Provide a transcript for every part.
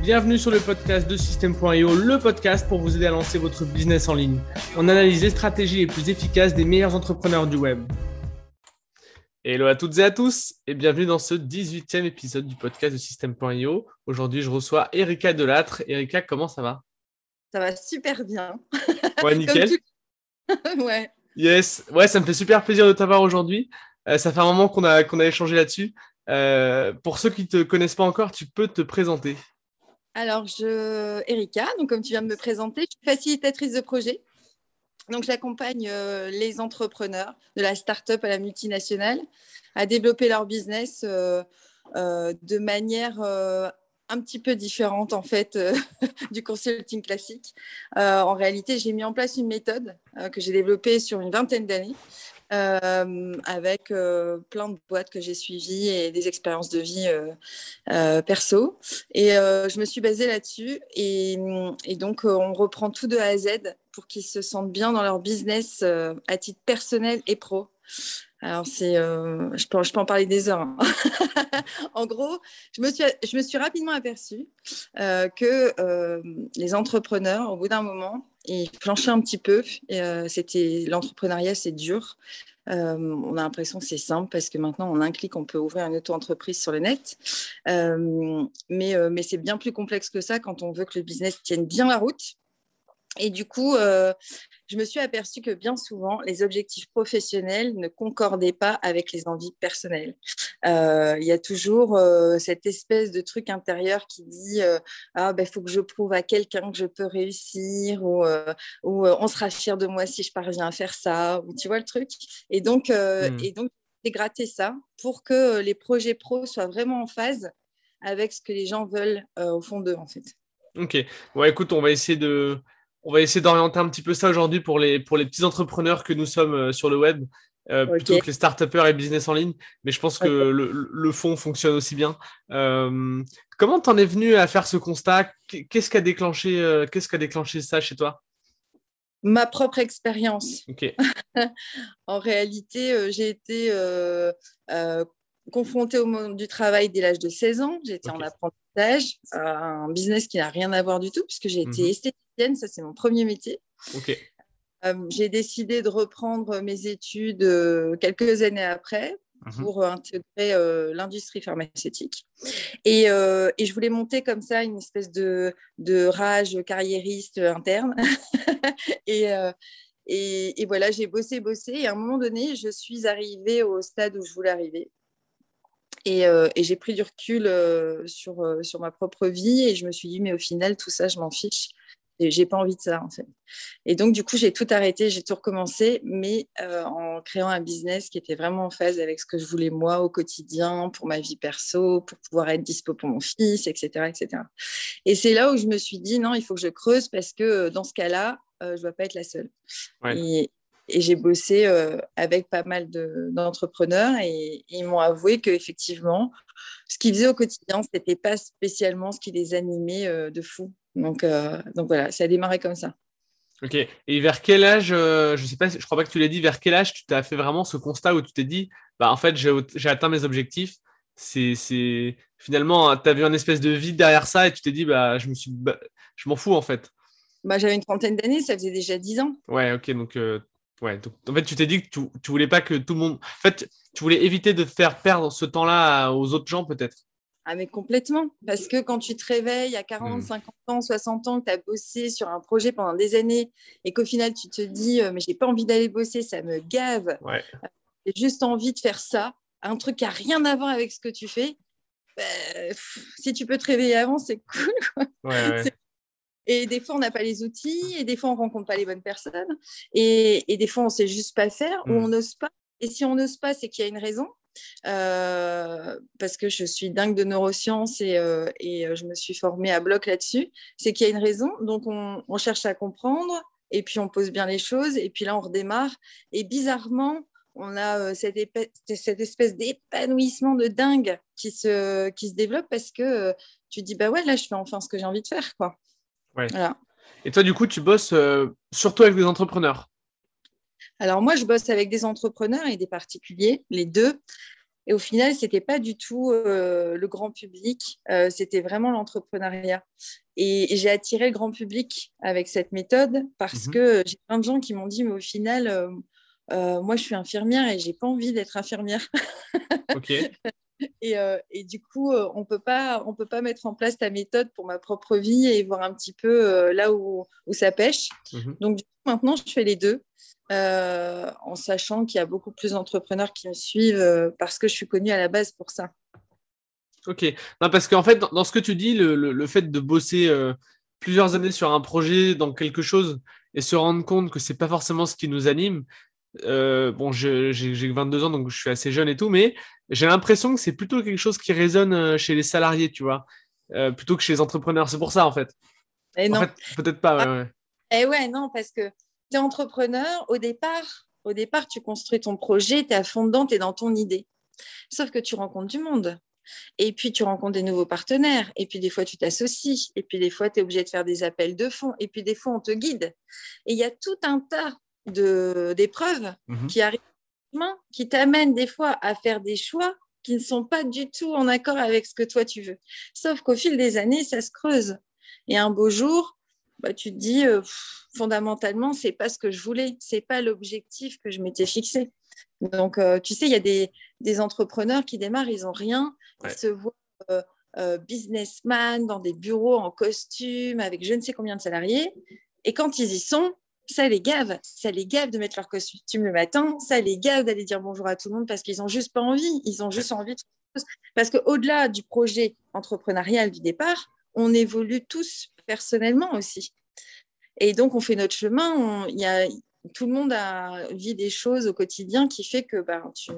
Bienvenue sur le podcast de System.io, le podcast pour vous aider à lancer votre business en ligne. On analyse les stratégies les plus efficaces des meilleurs entrepreneurs du web. Hello à toutes et à tous et bienvenue dans ce 18e épisode du podcast de System.io. Aujourd'hui, je reçois Erika Delattre. Erika, comment ça va? Ça va super bien. Ouais, nickel. ouais. Yes, ouais, ça me fait super plaisir de t'avoir aujourd'hui. Euh, ça fait un moment qu'on a, qu'on a échangé là-dessus. Euh, pour ceux qui ne te connaissent pas encore, tu peux te présenter. Alors, je, Erika, donc comme tu viens de me présenter, je suis facilitatrice de projet. Donc, j'accompagne euh, les entrepreneurs de la start-up à la multinationale à développer leur business euh, euh, de manière un petit peu différente en fait du consulting classique. en réalité, j'ai mis en place une méthode que j'ai développée sur une vingtaine d'années avec euh, plein de boîtes que j'ai suivies et des expériences de vie euh, perso. Et je me suis basée là-dessus. Et, donc, on reprend tout de A à Z pour qu'ils se sentent bien dans leur business à titre personnel et pro. Alors, c'est, je, peux, je peux en parler des heures. Hein. en gros, je me suis, rapidement aperçue que les entrepreneurs, au bout d'un moment, il flanchait un petit peu. Euh, c'était l'entrepreneuriat, c'est dur. Euh, on a l'impression que c'est simple parce que maintenant, en un clic, on peut ouvrir une auto-entreprise sur le net. Euh, mais c'est bien plus complexe que ça quand on veut que le business tienne bien la route. Et du coup, je me suis aperçue que bien souvent, les objectifs professionnels ne concordaient pas avec les envies personnelles. Euh, il y a toujours euh, cette espèce de truc intérieur qui dit euh, ah ben faut que je prouve à quelqu'un que je peux réussir ou, ou on sera fier de moi si je parviens à faire ça ou tu vois le truc. Et donc hmm. et donc j'ai gratté ça pour que les projets pro soient vraiment en phase avec ce que les gens veulent au fond d'eux en fait. Ok. Ouais, écoute, on va essayer de on va essayer d'orienter un petit peu ça aujourd'hui pour les, pour les petits entrepreneurs que nous sommes euh, sur le web, euh, plutôt que les start et business en ligne. Mais je pense que le, le, fond fonctionne aussi bien. Euh, comment t'en es venu à faire ce constat? Qu'est-ce qui a déclenché, qu'est-ce qui a déclenché ça chez toi? Ma propre expérience. En réalité, j'ai été confrontée au monde du travail dès l'âge de 16 ans. J'étais en apprentissage, un business qui n'a rien à voir du tout, puisque j'ai été mhm. esthéticienne, ça c'est mon premier métier. Euh, j'ai décidé de reprendre mes études euh, quelques années après mhm. pour intégrer euh, l'industrie pharmaceutique. Et, et, je voulais monter comme ça une espèce de, de rage carriériste interne. et, et, et, voilà, j'ai bossé, bossé. Et à un moment donné, je suis arrivée au stade où je voulais arriver. Euh, et, j'ai pris du recul euh, sur, euh, sur ma propre vie et je me suis dit, mais au final, tout ça, je m'en fiche. Et j'ai pas envie de ça, en fait. Et donc, du coup, j'ai tout arrêté, j'ai tout recommencé, mais en créant un business qui était vraiment en phase avec ce que je voulais moi au quotidien, pour ma vie perso, pour pouvoir être dispo pour mon fils, etc. etc. Et c'est là où je me suis dit, non, il faut que je creuse parce que dans ce cas-là, je ne dois pas être la seule. Et, et j'ai bossé euh, avec pas mal d'entrepreneurs et, ils m'ont avoué qu'effectivement, ce qu'ils faisaient au quotidien, ce n'était pas spécialement ce qui les animait euh, de fou. Donc, euh, donc voilà, ça a démarré comme ça. Ok. Et vers quel âge, je sais pas, je crois pas que tu l'as dit, vers quel âge tu t'as fait vraiment ce constat où tu t'es dit, bah en fait, j'ai atteint mes objectifs. C'est finalement, tu as vu une espèce de vide derrière ça et tu t'es dit, bah je me suis, bah, je m'en fous en fait. Bah, j'avais une trentaine d'années, ça faisait déjà dix ans. Ouais, ok, donc Ouais, en fait, tu t'es dit que tu, tu voulais pas que tout le monde. En fait, tu voulais éviter de faire perdre ce temps-là aux autres gens, peut-être. Ah, mais complètement. Parce que quand tu te réveilles à 40, 50 hmm. ans, 60 ans, que tu as bossé sur un projet pendant des années et qu'au final, tu te dis, euh, mais j'ai pas envie d'aller bosser, ça me gave. Ouais. Euh, j'ai juste envie de faire ça, un truc qui a rien à voir avec ce que tu fais. Bah, si tu peux te réveiller avant, c'est cool. Ouais, ouais. Et des fois, on n'a pas les outils, et des fois, on ne rencontre pas les bonnes personnes, et, des fois, on ne sait juste pas faire, ou mm. on n'ose pas. Et si on n'ose pas, c'est qu'il y a une raison. Euh, parce que je suis dingue de neurosciences et, euh, et, euh, je me suis formée à bloc là-dessus, c'est qu'il y a une raison. Donc, on, on, cherche à comprendre, et puis on pose bien les choses, et puis là, on redémarre. Et bizarrement, on a cette, cette, espèce d'épanouissement de dingue qui se, qui se développe parce que tu dis, bah ouais, là, je fais enfin ce que j'ai envie de faire. quoi. Et toi, du coup, tu bosses euh, surtout avec des entrepreneurs Alors, moi, je bosse avec des entrepreneurs et des particuliers, les deux. Et au final, ce n'était pas du tout le grand public, c'était vraiment l'entrepreneuriat. Et, j'ai attiré le grand public avec cette méthode parce mmh que j'ai plein de gens qui m'ont dit, mais au final, moi, je suis infirmière et j'ai pas envie d'être infirmière. Ok. Euh, et, du coup, euh, on peut pas, on peut pas mettre en place ta méthode pour ma propre vie et voir un petit peu euh, là où, où, ça pêche. Mhm. Donc maintenant, je fais les deux, en sachant qu'il y a beaucoup plus d'entrepreneurs qui me suivent parce que je suis connue à la base pour ça. Ok. Non, parce qu'en fait, dans, ce que tu dis, le, le, fait de bosser plusieurs années sur un projet, dans quelque chose, et se rendre compte que c'est pas forcément ce qui nous anime, euh, bon, j'ai 22 ans, donc je suis assez jeune et tout, mais j'ai l'impression que c'est plutôt quelque chose qui résonne euh, chez les salariés, tu vois, euh, plutôt que chez les entrepreneurs. C'est pour ça, en fait. Et non. peut-être pas. Ouais, ouais. Et eh ouais, non, parce que tu es entrepreneur, au départ, au départ, tu construis ton projet, tu es à fond dedans, tu es dans ton idée. Sauf que tu rencontres du monde. Et puis, tu rencontres des nouveaux partenaires. Et puis, des fois, tu t'associes. Et puis, des fois, tu es obligé de faire des appels de fonds. Et puis, des fois, on te guide. Et il y a tout un tas d'épreuves mhm. qui arrivent, qui t'amènent des fois à faire des choix qui ne sont pas du tout en accord avec ce que toi tu veux. Sauf qu'au fil des années, ça se creuse. Et un beau jour, bah, tu te dis, euh, fondamentalement, c'est pas ce que je voulais, c'est pas l'objectif que je m'étais fixé. Donc, euh, tu sais, il y a des, des, entrepreneurs qui démarrent, ils ont rien, ils se voient euh, businessman dans des bureaux en costume avec je ne sais combien de salariés. Et quand ils y sont, ça les gave, ça les gave de mettre leur costume le matin, ça les gave d'aller dire bonjour à tout le monde parce qu'ils n'ont juste pas envie, ils ont juste envie de parce qu'au-delà du projet entrepreneurial du départ, on évolue tous personnellement aussi. Et donc, on fait notre chemin. Il y a, tout le monde a, vit des choses au quotidien qui fait que ben, tu,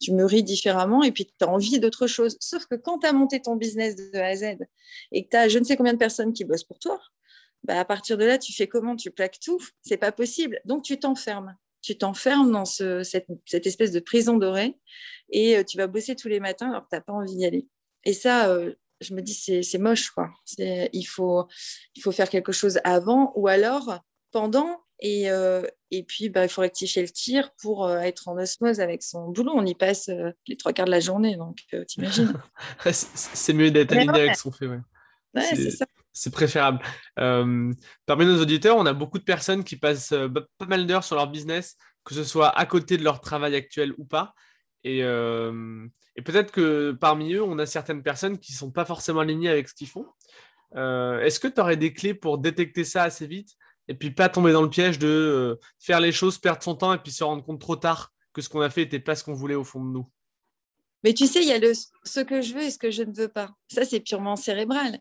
tu mûris différemment et puis tu as envie d'autre chose. Sauf que quand tu as monté ton business de A à Z et que tu as je ne sais combien de personnes qui bossent pour toi, bah, à partir de là, tu fais comment? Tu plaques tout? C'est pas possible. Donc, tu t'enfermes. Tu t'enfermes dans cette, espèce de prison dorée et euh, tu vas bosser tous les matins alors que tu n'as pas envie d'y aller. Et ça, euh, je me dis, c'est moche. Quoi. Il, faut, il faut faire quelque chose avant ou alors pendant. Et, euh, et puis, bah, il faut rectifier le tir pour être en osmose avec son boulot. On y passe les trois quarts de la journée, donc t'imagines. c'est mieux d'être aligné avec qu'on fait. Ouais, ouais c'est ça c'est préférable. Euh, parmi nos auditeurs, on a beaucoup de personnes qui passent euh, pas mal d'heures sur leur business, que ce soit à côté de leur travail actuel ou pas. Et, euh, peut-être que parmi eux, on a certaines personnes qui ne sont pas forcément alignées avec ce qu'ils font. Est-ce que tu aurais des clés pour détecter ça assez vite et puis pas tomber dans le piège de faire les choses, perdre son temps et puis se rendre compte trop tard que ce qu'on a fait n'était pas ce qu'on voulait au fond de nous? Mais tu sais, il y a le, ce que je veux et ce que je ne veux pas. Ça, c'est purement cérébral.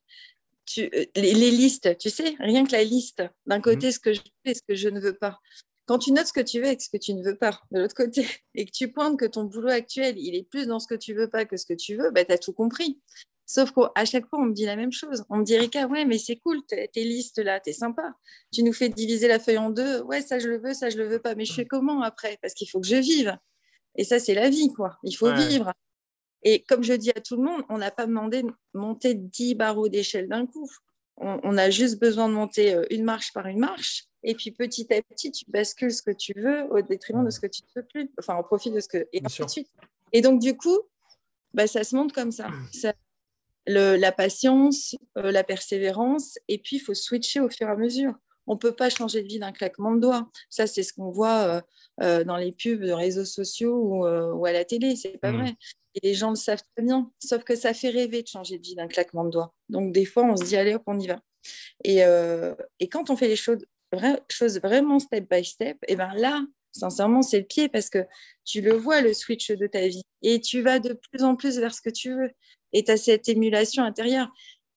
Euh, les, listes, tu sais, rien que la liste. D'un côté, mhm. ce que je veux et ce que je ne veux pas. Quand tu notes ce que tu veux et ce que tu ne veux pas, de l'autre côté, et que tu pointes que ton boulot actuel, il est plus dans ce que tu veux pas que ce que tu veux, bah, tu as tout compris. Sauf qu'à chaque fois, on me dit la même chose. On me dit, Rika, ouais, mais c'est cool, tes listes là, t'es sympa. Tu nous fais diviser la feuille en deux. Ouais, ça, je le veux, ça, je le veux pas. Mais je fais comment après? Parce qu'il faut que je vive. Et ça, c'est la vie, quoi. Il faut vivre. Et comme je dis à tout le monde, on n'a pas demandé de monter 10 barreaux d'échelle d'un coup. On, a juste besoin de monter euh, une marche par une marche. Et puis petit à petit, tu bascules ce que tu veux au détriment de ce que tu ne veux plus. Enfin, au profit de ce que. Et ainsi de suite. Et donc, du coup, bah, ça se monte comme ça. la patience, euh, la persévérance. Et puis, il faut switcher au fur et à mesure. On ne peut pas changer de vie d'un claquement de doigts. Ça, c'est ce qu'on voit euh, dans les pubs de réseaux sociaux ou, à la télé. C'est pas mmh. vrai. Et les gens le savent très bien. Sauf que ça fait rêver de changer de vie d'un claquement de doigts. Donc, des fois, on se dit, allez, hop, on y va. Et, euh, quand on fait les choses, choses vraiment step by step, et ben là, sincèrement, c'est le pied parce que tu le vois, le switch de ta vie. Et tu vas de plus en plus vers ce que tu veux. Et tu as cette émulation intérieure.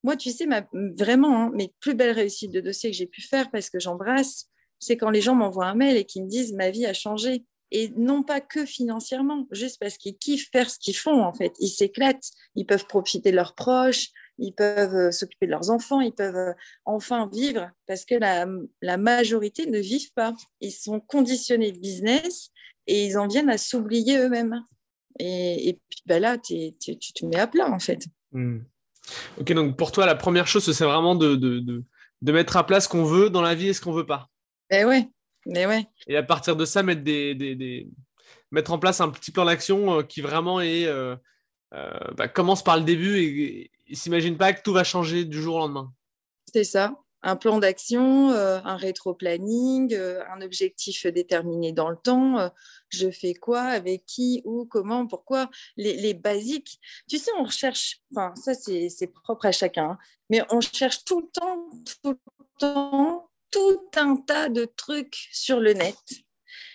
Moi, tu sais, ma, vraiment, hein, mes plus belles réussites de dossier que j'ai pu faire parce que j'embrasse, c'est quand les gens m'envoient un mail et qui me disent ma vie a changé et non pas que financièrement, juste parce qu'ils kiffent faire ce qu'ils font en fait. Ils s'éclatent, ils peuvent profiter de leurs proches, ils peuvent euh, s'occuper de leurs enfants, ils peuvent euh, enfin vivre parce que la, la, majorité ne vivent pas. Ils sont conditionnés de business et ils en viennent à s'oublier eux-mêmes. Et, et, puis bah là, tu te mets à plat en fait. Hmm. Ok, donc pour toi, la première chose, c'est vraiment de, de, de, de, mettre à plat ce qu'on veut dans la vie et ce qu'on veut pas. Ben ouais, mais ouais. Et à partir de ça, mettre des, des, mettre en place un petit plan d'action qui vraiment est, bah, commence par le début et, et s'imagine pas que tout va changer du jour au lendemain. C'est ça un plan d'action, euh, un rétro-planning, euh, un objectif déterminé dans le temps. Euh, je fais quoi, avec qui, où, comment, pourquoi, les, basiques. Tu sais, on recherche, enfin, ça c'est propre à chacun, hein, mais on cherche tout le temps, tout le temps, tout un tas de trucs sur le net.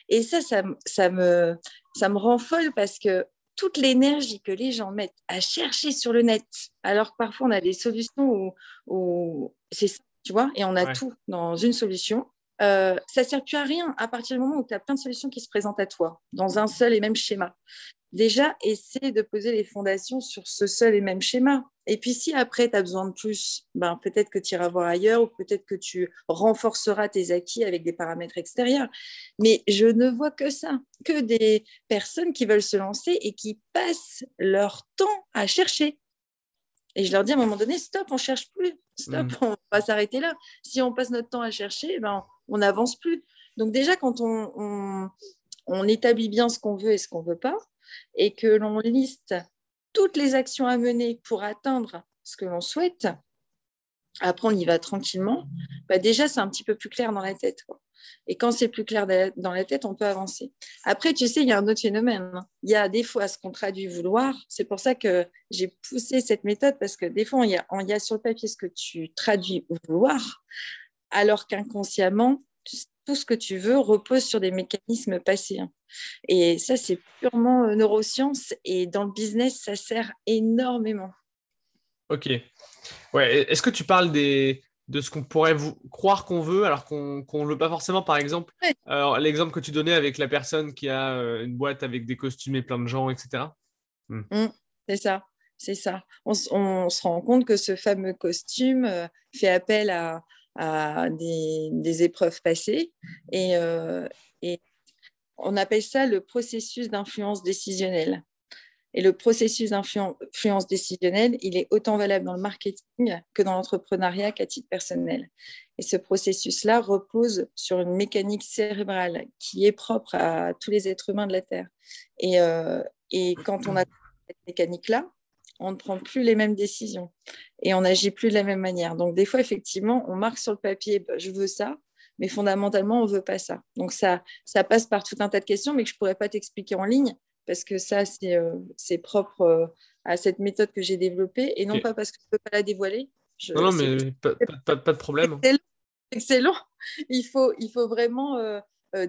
Et ça, ça, ça, me, ça me rend folle parce que toute l'énergie que les gens mettent à chercher sur le net, alors que parfois on a des solutions où, où c'est tu vois, et on a tout dans une solution. Euh, ça ne sert plus à rien à partir du moment où tu as plein de solutions qui se présentent à toi dans un seul et même schéma. Déjà, essaie de poser les fondations sur ce seul et même schéma. Et puis, si après, tu as besoin de plus, ben, peut-être que tu iras voir ailleurs ou peut-être que tu renforceras tes acquis avec des paramètres extérieurs. Mais je ne vois que ça, que des personnes qui veulent se lancer et qui passent leur temps à chercher. Et je leur dis à un moment donné, stop, on cherche plus. Stop, mm. on va s'arrêter là. Si on passe notre temps à chercher, ben, on n'avance plus. Donc déjà, quand on, on, établit bien ce qu'on veut et ce qu'on ne veut pas, et que l'on liste toutes les actions à mener pour atteindre ce que l'on souhaite, après on y va tranquillement, bah déjà c'est un petit peu plus clair dans la tête. Et quand c'est plus clair dans la tête, on peut avancer. Après, tu sais, il y a un autre phénomène. Hein. Il y a des fois ce qu'on traduit vouloir. C'est pour ça que j'ai poussé cette méthode parce que des fois, il y y a sur le papier ce que tu traduis vouloir, alors qu'inconsciemment, tout ce que tu veux repose sur des mécanismes passés. Hein. Et ça, c'est purement euh, neurosciences. Et dans le business, ça sert énormément. Ok. Ouais. Est-ce que tu parles des, de ce qu'on pourrait vous croire qu'on veut alors qu'on ne veut pas forcément par exemple l'exemple que tu donnais avec la personne qui a euh, une boîte avec des costumes et plein de gens etc hmm. mmh, c'est ça c'est ça on, se rend compte que ce fameux costume euh, fait appel à, des, épreuves passées et, euh, et on appelle ça le processus d'influence décisionnelle et le processus d'influence décisionnelle, il est autant valable dans le marketing que dans l'entrepreneuriat qu'à titre personnel. Et ce processus-là repose sur une mécanique cérébrale qui est propre à tous les êtres humains de la Terre. Et, euh, et quand on a cette mécanique-là, on ne prend plus les mêmes décisions et on n'agit plus de la même manière. Donc, des fois, effectivement, on marque sur le papier, bah, je veux ça, mais fondamentalement, on ne veut pas ça. Donc, ça, ça passe par tout un tas de questions, mais que je ne pourrais pas t'expliquer en ligne parce que ça, c'est euh, propre euh, à cette méthode que j'ai développée et non pas parce que je ne peux pas la dévoiler. non, non, mais pas, pas, pas, de problème. Excellent. Il, faut, il faut vraiment euh,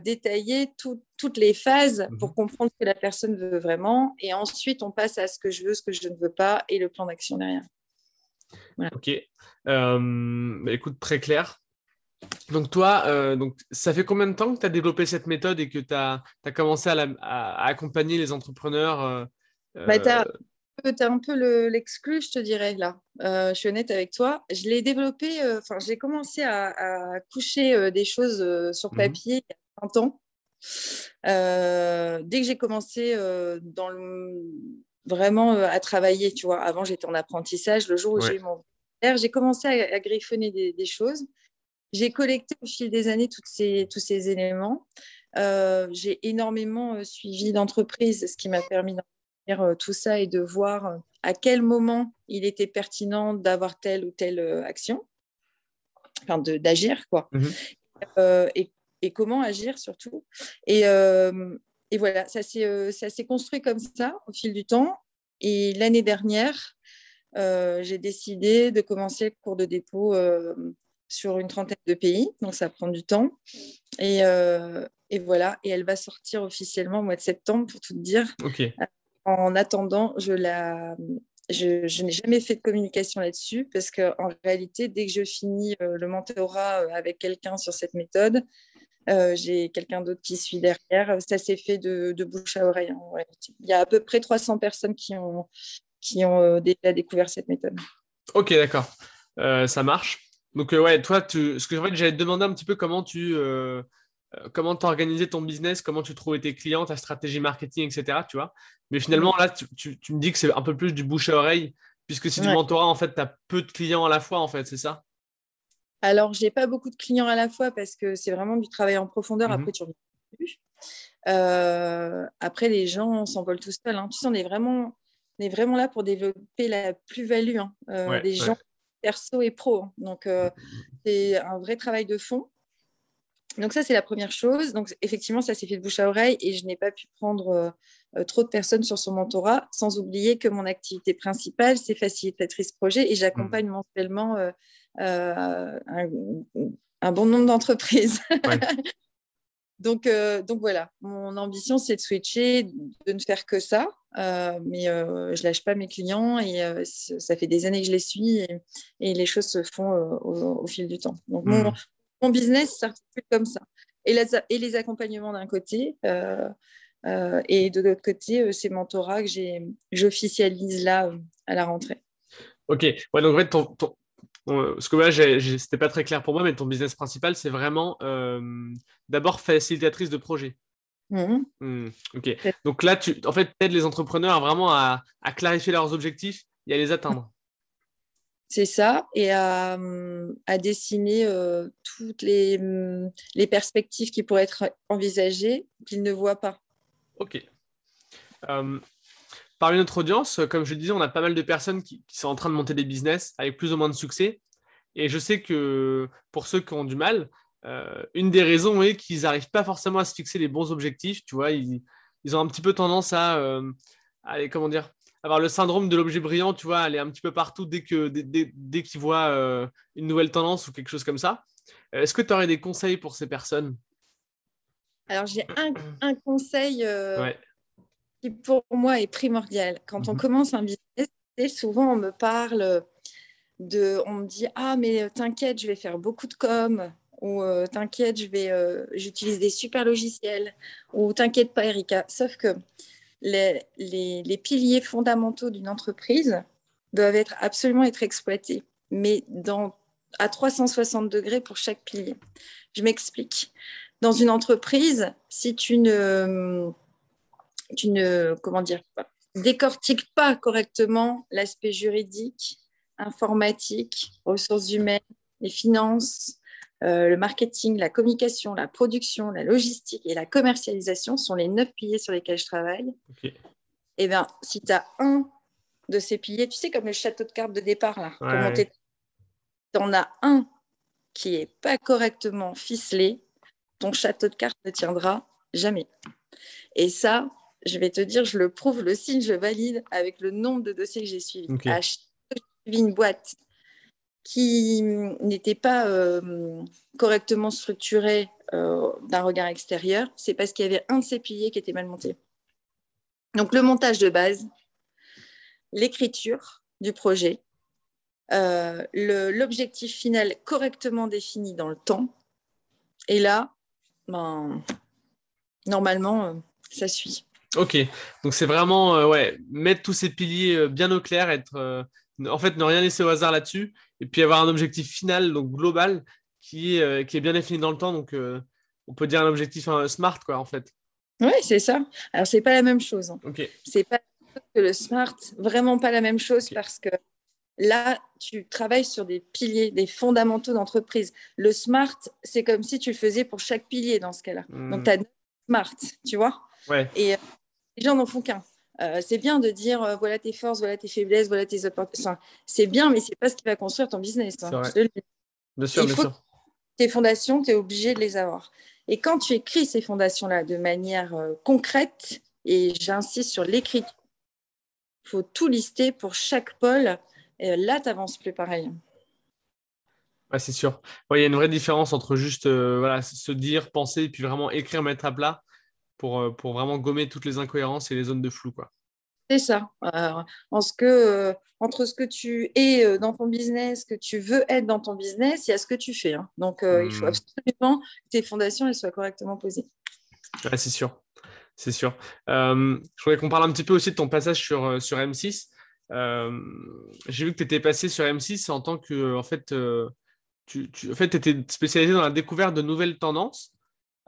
détailler toutes les phases pour mhm. comprendre ce que la personne veut vraiment. Et ensuite, on passe à ce que je veux, ce que je ne veux pas et le plan d'action derrière. Ok. Bah, écoute, très clair. Donc toi, euh, donc, ça fait combien de temps que tu as développé cette méthode et que tu as, commencé à, accompagner les entrepreneurs euh, bah, Tu as, un peu l'exclu, je te dirais, là. Euh, je suis honnête avec toi. Je l'ai développé, enfin, j'ai commencé à, coucher des choses sur mmh papier il y a 20 ans. dès que j'ai commencé dans vraiment à travailler, tu vois, avant j'étais en apprentissage, le jour où j'ai eu mon j'ai commencé à, griffonner des choses. J'ai collecté au fil des années toutes ces, tous ces éléments. Euh, j'ai énormément euh, suivi d'entreprises, ce qui m'a permis d'en euh, tout ça et de voir à quel moment il était pertinent d'avoir telle ou telle action, enfin d'agir, quoi. Mmh et, et, comment agir surtout. Et, et voilà, ça s'est construit comme ça au fil du temps. Et l'année dernière, j'ai décidé de commencer le cours de dépôt sur une trentaine de pays, donc ça prend du temps. Et, euh, et, voilà, et elle va sortir officiellement au mois de septembre, pour tout dire. Euh, en attendant, je la... Je, je n'ai jamais fait de communication là-dessus parce qu'en réalité, dès que je finis euh, le mentorat avec quelqu'un sur cette méthode, j'ai quelqu'un d'autre qui suit derrière. Ça s'est fait de, de, bouche à oreille. Hein, Il y a à peu près 300 personnes qui ont, qui ont déjà découvert cette méthode. Ok, d'accord. ça marche. Donc, euh, ouais, toi, tu... ce que j'allais te demander un petit peu comment tu euh, euh, comment organisé ton business, comment tu trouvais tes clients, ta stratégie marketing, etc. Tu vois Mais finalement, là, tu, me dis que c'est un peu plus du bouche à oreille, puisque c'est du mentorat, en fait, tu as peu de clients à la fois, en fait, c'est ça? Alors, je n'ai pas beaucoup de clients à la fois parce que c'est vraiment du travail en profondeur. Mmh Après, tu après, les gens s'envolent tout seuls. Hein. Tu sais, on est vraiment, on est vraiment là pour développer la plus-value hein, des gens perso et pro. Hein. Donc, c'est un vrai travail de fond. Donc ça, c'est la première chose. Donc effectivement, ça s'est fait de bouche à oreille et je n'ai pas pu prendre euh, euh, trop de personnes sur son mentorat, sans oublier que mon activité principale, c'est facilitatrice projet et j'accompagne mmh. mensuellement euh, un, bon nombre d'entreprises. donc, donc voilà, mon ambition, c'est de switcher, de ne faire que ça. mais je lâche pas mes clients et ça fait des années que je les suis et, les choses se font au, fil du temps. Donc, mon, mmh mon business s'articule comme ça. Et, et les accompagnements d'un côté, euh, euh, et de l'autre côté, euh, ces mentorats que j'officialise là à la rentrée. Ok, ouais, donc en fait, ton, ce que là, c'était pas très clair pour moi, mais ton business principal, c'est vraiment d'abord facilitatrice de projet. Mmh. Mmh, ok, donc là, tu en fait, aides les entrepreneurs vraiment à, à clarifier leurs objectifs et à les atteindre. C'est ça, et à, dessiner euh, toutes les, les, perspectives qui pourraient être envisagées qu'ils ne voient pas. Ok. Euh, parmi notre audience, comme je disais, on a pas mal de personnes qui, sont en train de monter des business avec plus ou moins de succès. Et je sais que pour ceux qui ont du mal, euh, une des raisons est qu'ils n'arrivent pas forcément à se fixer les bons objectifs. Tu vois, ils, ils ont un petit peu tendance à, euh, à comment dire, avoir le syndrome de l'objet brillant, tu vois, aller un petit peu partout dès que dès, dès, qu'ils voient euh, une nouvelle tendance ou quelque chose comme ça. Euh, est-ce que tu aurais des conseils pour ces personnes? Alors j'ai un, un, conseil euh, qui pour moi est primordial. Quand on mhm. commence un business, souvent on me parle de, on me dit ah mais t'inquiète, je vais faire beaucoup de com ou t'inquiète, je vais, j'utilise des super logiciels ou t'inquiète pas Erika. Sauf que les, piliers fondamentaux d'une entreprise doivent être absolument être exploités, mais dans, à 360 degrés pour chaque pilier. Je m'explique. Dans une entreprise, si tu ne, tu ne comment dire, décortiques pas correctement l'aspect juridique, informatique, ressources humaines, les finances, euh, le marketing, la communication, la production, la logistique et la commercialisation sont les neuf piliers sur lesquels je travaille. Et eh bien, si tu as un de ces piliers, tu sais, comme le château de cartes de départ, là, tu en as un qui n'est pas correctement ficelé, ton château de cartes ne tiendra jamais. Et ça, je vais te dire, je le prouve, le signe, je valide avec le nombre de dossiers que j'ai suivis. À chaque suivi une boîte qui n'était pas euh, correctement structuré euh, d'un regard extérieur, c'est parce qu'il y avait un de ces piliers qui était mal monté. Donc le montage de base, l'écriture du projet, euh, l'objectif final correctement défini dans le temps, et là, ben, normalement, ça suit. Ok, donc c'est vraiment ouais, mettre tous ces piliers bien au clair, être en fait, ne rien laisser au hasard là-dessus, et puis avoir un objectif final, donc global, qui est, euh, qui est bien défini dans le temps. Donc, euh, on peut dire un objectif smart, quoi, en fait. Oui, c'est ça. Alors, c'est pas la même chose. Hein. C'est pas que le smart, vraiment pas la même chose, parce que là, tu travailles sur des piliers, des fondamentaux d'entreprise. Le smart, c'est comme si tu le faisais pour chaque pilier dans ce cas-là. Hmm. Donc, tu as smart, tu vois. Ouais. Et euh, les gens n'en font qu'un. Euh, c'est bien de dire euh, voilà tes forces, voilà tes faiblesses, voilà tes opportunités. c'est bien, mais c'est pas ce qui va construire ton business. Hein, bien sûr, bien sûr. Tes fondations, tu es obligé de les avoir. Et quand tu écris ces fondations-là de manière euh, concrète, et j'insiste sur l'écriture, il faut tout lister pour chaque pôle. Et là, tu n'avances plus pareil. c'est sûr. Il y a une vraie différence entre juste voilà, se dire, penser, et puis vraiment écrire, mettre à plat pour, euh, pour vraiment gommer toutes les incohérences et les zones de flou. Quoi. C'est ça. en ce que, euh, entre ce que tu es euh, dans ton business, que tu veux être dans ton business, il y a ce que tu fais. Hein. Donc, il faut hmm. absolument que tes fondations elles soient correctement posées. c'est sûr. C'est sûr. je voudrais qu'on parle un petit peu aussi de ton passage sur, sur M6. J'ai vu que tu étais passé sur M6 en tant que, en fait, tu, tu en fait, étais spécialisé dans la découverte de nouvelles tendances.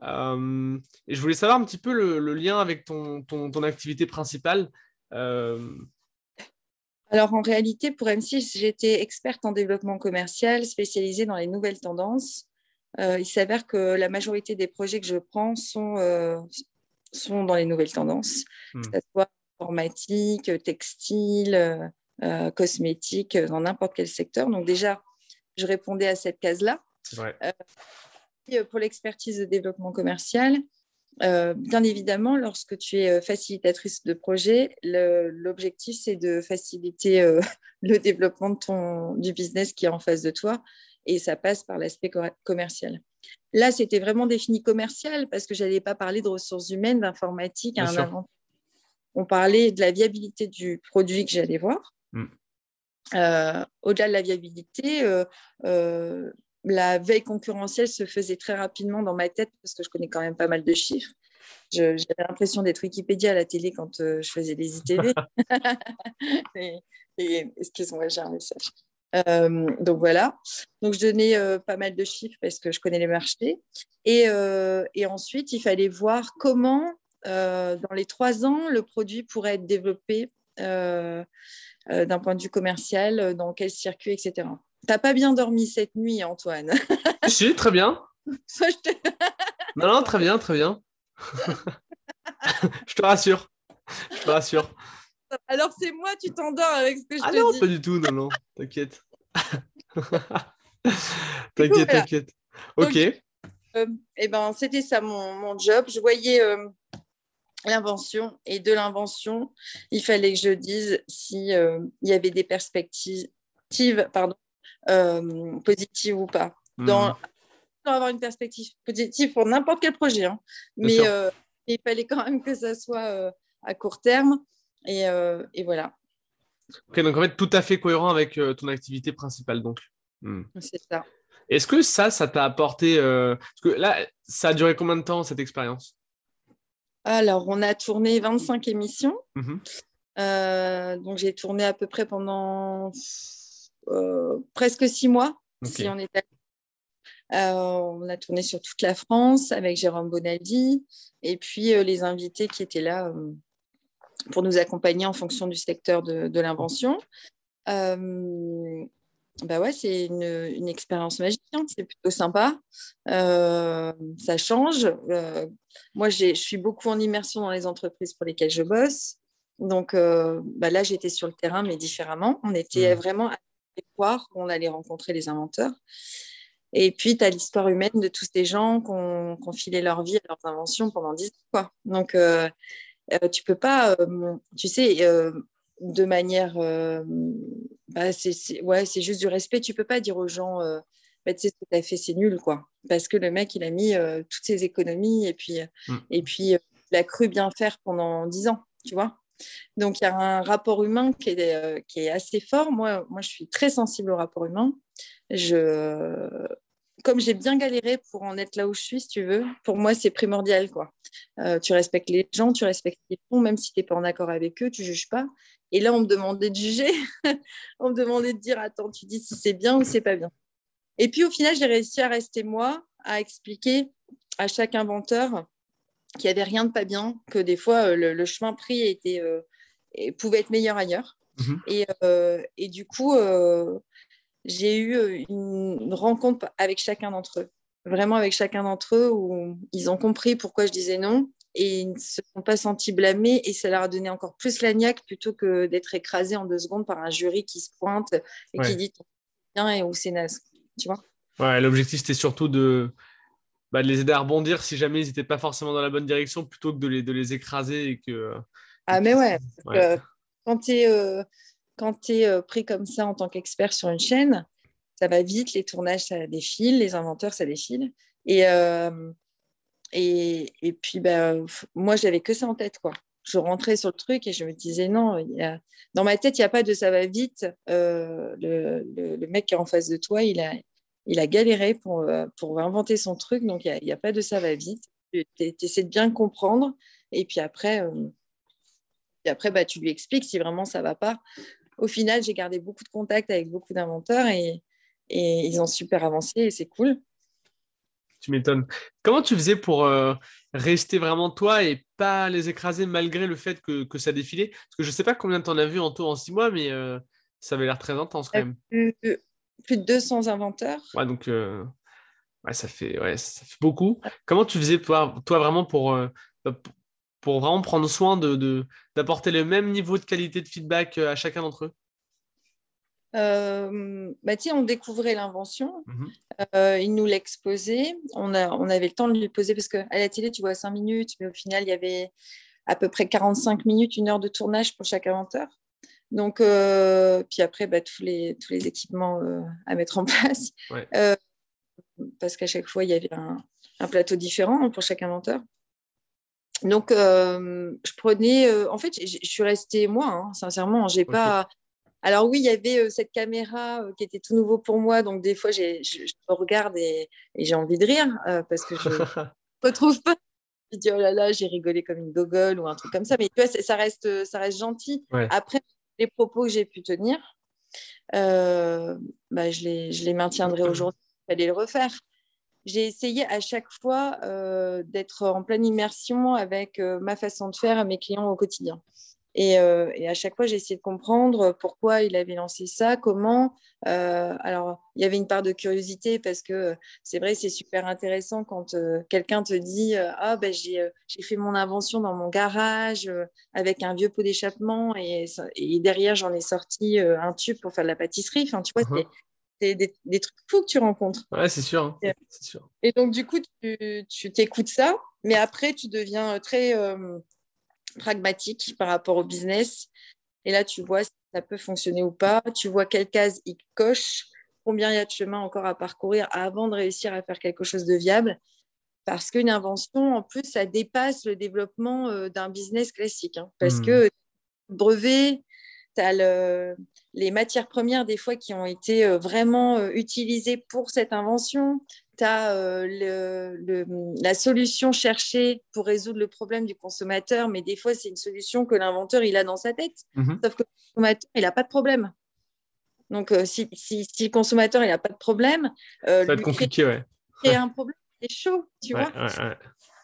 Euh, et je voulais savoir un petit peu le, lien avec ton, ton, activité principale. Euh, Alors en réalité, pour M6, j'étais experte en développement commercial spécialisée dans les nouvelles tendances. il s'avère que la majorité des projets que je prends sont, sont dans les nouvelles tendances, hmm. que ce soit informatique, textile, cosmétique, dans n'importe quel secteur. Donc déjà, je répondais à cette case-là. Pour l'expertise de développement commercial, euh, bien évidemment, lorsque tu es euh, facilitatrice de projet, l'objectif, c'est de faciliter euh, le développement de ton, du business qui est en face de toi et ça passe par l'aspect commercial. Là, c'était vraiment défini commercial parce que je n'allais pas parler de ressources humaines, d'informatique, On parlait de la viabilité du produit que j'allais voir. Mm. Au-delà de la viabilité, la veille concurrentielle se faisait très rapidement dans ma tête parce que je connais quand même pas mal de chiffres. J'avais l'impression d'être Wikipédia à la télé quand euh, je faisais les ITV. excuse-moi, j'ai un message. Euh, donc voilà. Donc je donnais euh, pas mal de chiffres parce que je connais les marchés. Et, et ensuite, il fallait voir comment, dans les trois ans, le produit pourrait être développé d'un point de vue commercial, dans quel circuit, etc. T'as pas bien dormi cette nuit, Antoine Si, très bien. non, non, très bien, très bien. je te rassure. Je te rassure. Alors c'est moi, tu t'endors avec ce que je ah te non, pas du tout, non, non, t'inquiète. t'inquiète, t'inquiète. Ok. euh, eh ben, c'était ça mon, job. Je voyais euh, l'invention et de l'invention, il fallait que je dise si euh, il y avait des perspectives pardon, euh, positive ou pas. Hmm. Dans, avoir une perspective positive pour n'importe quel projet. Hein. Mais euh, il fallait quand même que ça soit euh, à court terme. Et, et, voilà. Ok, donc en fait, tout à fait cohérent avec ton activité principale. donc. Hmm. C'est ça. Est-ce que ça, ça t'a apporté. Parce que là, ça a duré combien de temps cette expérience? Alors, on a tourné 25 émissions. Mm-hmm. donc, j'ai tourné à peu près pendant euh, presque six mois. Si on, est... Euh, on a tourné sur toute la France avec Jérôme Bonaldi et puis euh, les invités qui étaient là pour nous accompagner en fonction du secteur de, l'invention. bah ouais, c'est une, expérience magique, hein. c'est plutôt sympa. ça change. moi, je suis beaucoup en immersion dans les entreprises pour lesquelles je bosse. Donc bah là, j'étais sur le terrain, mais différemment. On était mmh. vraiment on allait rencontrer les inventeurs. Et puis, tu as l'histoire humaine de tous ces gens qui ont, filé leur vie à leurs inventions pendant 10 ans. Quoi. Donc, euh, euh, tu peux pas, euh, tu sais, de manière. Bah, c'est, ouais, c'est juste du respect. Tu peux pas dire aux gens, bah, tu sais, ce que tu as fait, c'est nul. quoi. Parce que le mec, il a mis toutes ses économies et puis, mm. et puis il a cru bien faire pendant 10 ans, tu vois. Donc, il y a un rapport humain qui est, euh, qui est assez fort. Moi, moi, je suis très sensible au rapport humain. Je, comme j'ai bien galéré pour en être là où je suis, si tu veux, pour moi, c'est primordial. Quoi. Euh, tu respectes les gens, tu respectes les font, même si tu n'es pas en accord avec eux, tu juges pas. Et là, on me demandait de juger. on me demandait de dire, attends, tu dis si c'est bien ou c'est pas bien. Et puis, au final, j'ai réussi à rester moi, à expliquer à chaque inventeur qu'il n'y avait rien de pas bien, que des fois, euh, le, chemin pris était, euh, pouvait être meilleur ailleurs. Mhm. Et, euh, et, du coup, j'ai eu une rencontre avec chacun d'entre eux, vraiment avec chacun d'entre eux, où ils ont compris pourquoi je disais non et ils ne se sont pas sentis blâmés et ça leur a donné encore plus la niaque plutôt que d'être écrasés en deux secondes par un jury qui se pointe et qui dit bien et où c'est naze. Tu vois Ouais, l'objectif c'était surtout de, bah, de les aider à rebondir si jamais ils n'étaient pas forcément dans la bonne direction plutôt que de les, de les écraser et que. Ah, mais ouais, quand tu es, euh, es euh, pris comme ça en tant qu'expert sur une chaîne, ça va vite, les tournages, ça défile, les inventeurs, ça défile. Et, euh, et, et, puis, bah, moi, j'avais que ça en tête, quoi. Je rentrais sur le truc et je me disais non, y a... dans ma tête, il n'y a pas de ça va vite. le, le, le, mec qui est en face de toi, il a, il a galéré pour, euh, pour inventer son truc, donc il n'y a, pas de ça va vite. Tu essaies de bien comprendre, et puis après, euh, après bah, tu lui expliques si vraiment ça ne va pas. Au final, j'ai gardé beaucoup de contacts avec beaucoup d'inventeurs et, et, ils ont super avancé et c'est cool. Tu m'étonnes. Comment tu faisais pour euh, rester vraiment toi et pas les écraser malgré le fait que, que ça défilait? Parce que je ne sais pas combien tu en as vu en tout en six mois, mais ça avait l'air très intense quand même plus de 200 inventeurs. Ouais, donc, euh, Ouais, ça fait, ouais, ça fait beaucoup. Comment tu faisais, toi, toi vraiment, pour, euh, bah, pour vraiment prendre soin de, d'apporter le même niveau de qualité de feedback euh, à chacun d'entre eux? Euh, bah, on découvrait l'invention, mmh il nous l'exposait, on, a, on avait le temps de lui poser parce qu'à la télé, tu vois 5 minutes, mais au final, il y avait à peu près 45 minutes, une heure de tournage pour chaque inventeur. Donc, puis après, bah, tous, les, tous les équipements à mettre en place. parce qu'à chaque fois, il y avait un, un plateau différent pour chaque inventeur. Donc, euh, je prenais. Euh, en fait, je suis restée moi, hein, sincèrement. J'ai pas. Alors oui, il y avait euh, cette caméra qui était tout nouveau pour moi, donc des fois, je, me regarde et, j'ai envie de rire parce que je ne retrouve pas. Je dis oh là là, j'ai rigolé comme une gogole ou un truc comme ça. Mais tu vois, ça reste, ça reste gentil. Après, les propos que j'ai pu tenir, bah, je, les, je les maintiendrai aujourd'hui. Il fallait le refaire j'ai essayé à chaque fois euh, d'être en pleine immersion avec euh, ma façon de faire à mes clients au quotidien. Euh, et, à chaque fois, j'ai essayé de comprendre pourquoi il avait lancé ça, comment. alors, il y avait une part de curiosité parce que c'est vrai, c'est super intéressant quand quelqu'un te dit Ah, ben, j'ai fait mon invention dans mon garage avec un vieux pot d'échappement et, et, derrière, j'en ai sorti un tube pour faire de la pâtisserie. Enfin, tu vois, uh-huh c'est des, trucs fous que tu rencontres. Ouais, c'est sûr, hein. sûr, Et donc, du coup, tu t'écoutes ça, mais après, tu deviens euh, très euh, pragmatique par rapport au business. Et là, tu vois si ça peut fonctionner ou pas. Tu vois quelle case il coche, combien il y a de chemin encore à parcourir avant de réussir à faire quelque chose de viable. Parce qu'une invention, en plus, ça dépasse le développement euh, d'un business classique. Hein. parce mmh. que brevet, tu as les matières premières des fois qui ont été euh, vraiment euh, utilisées pour cette invention. Tu as euh, la solution cherchée pour résoudre le problème du consommateur, mais des fois, c'est une solution que l'inventeur il a dans sa tête. Mhm. Sauf que le consommateur, il n'a pas de problème. Donc, si, le consommateur il n'a pas de problème, ça va être compliqué, ouais. Créer un problème, c'est chaud, tu vois.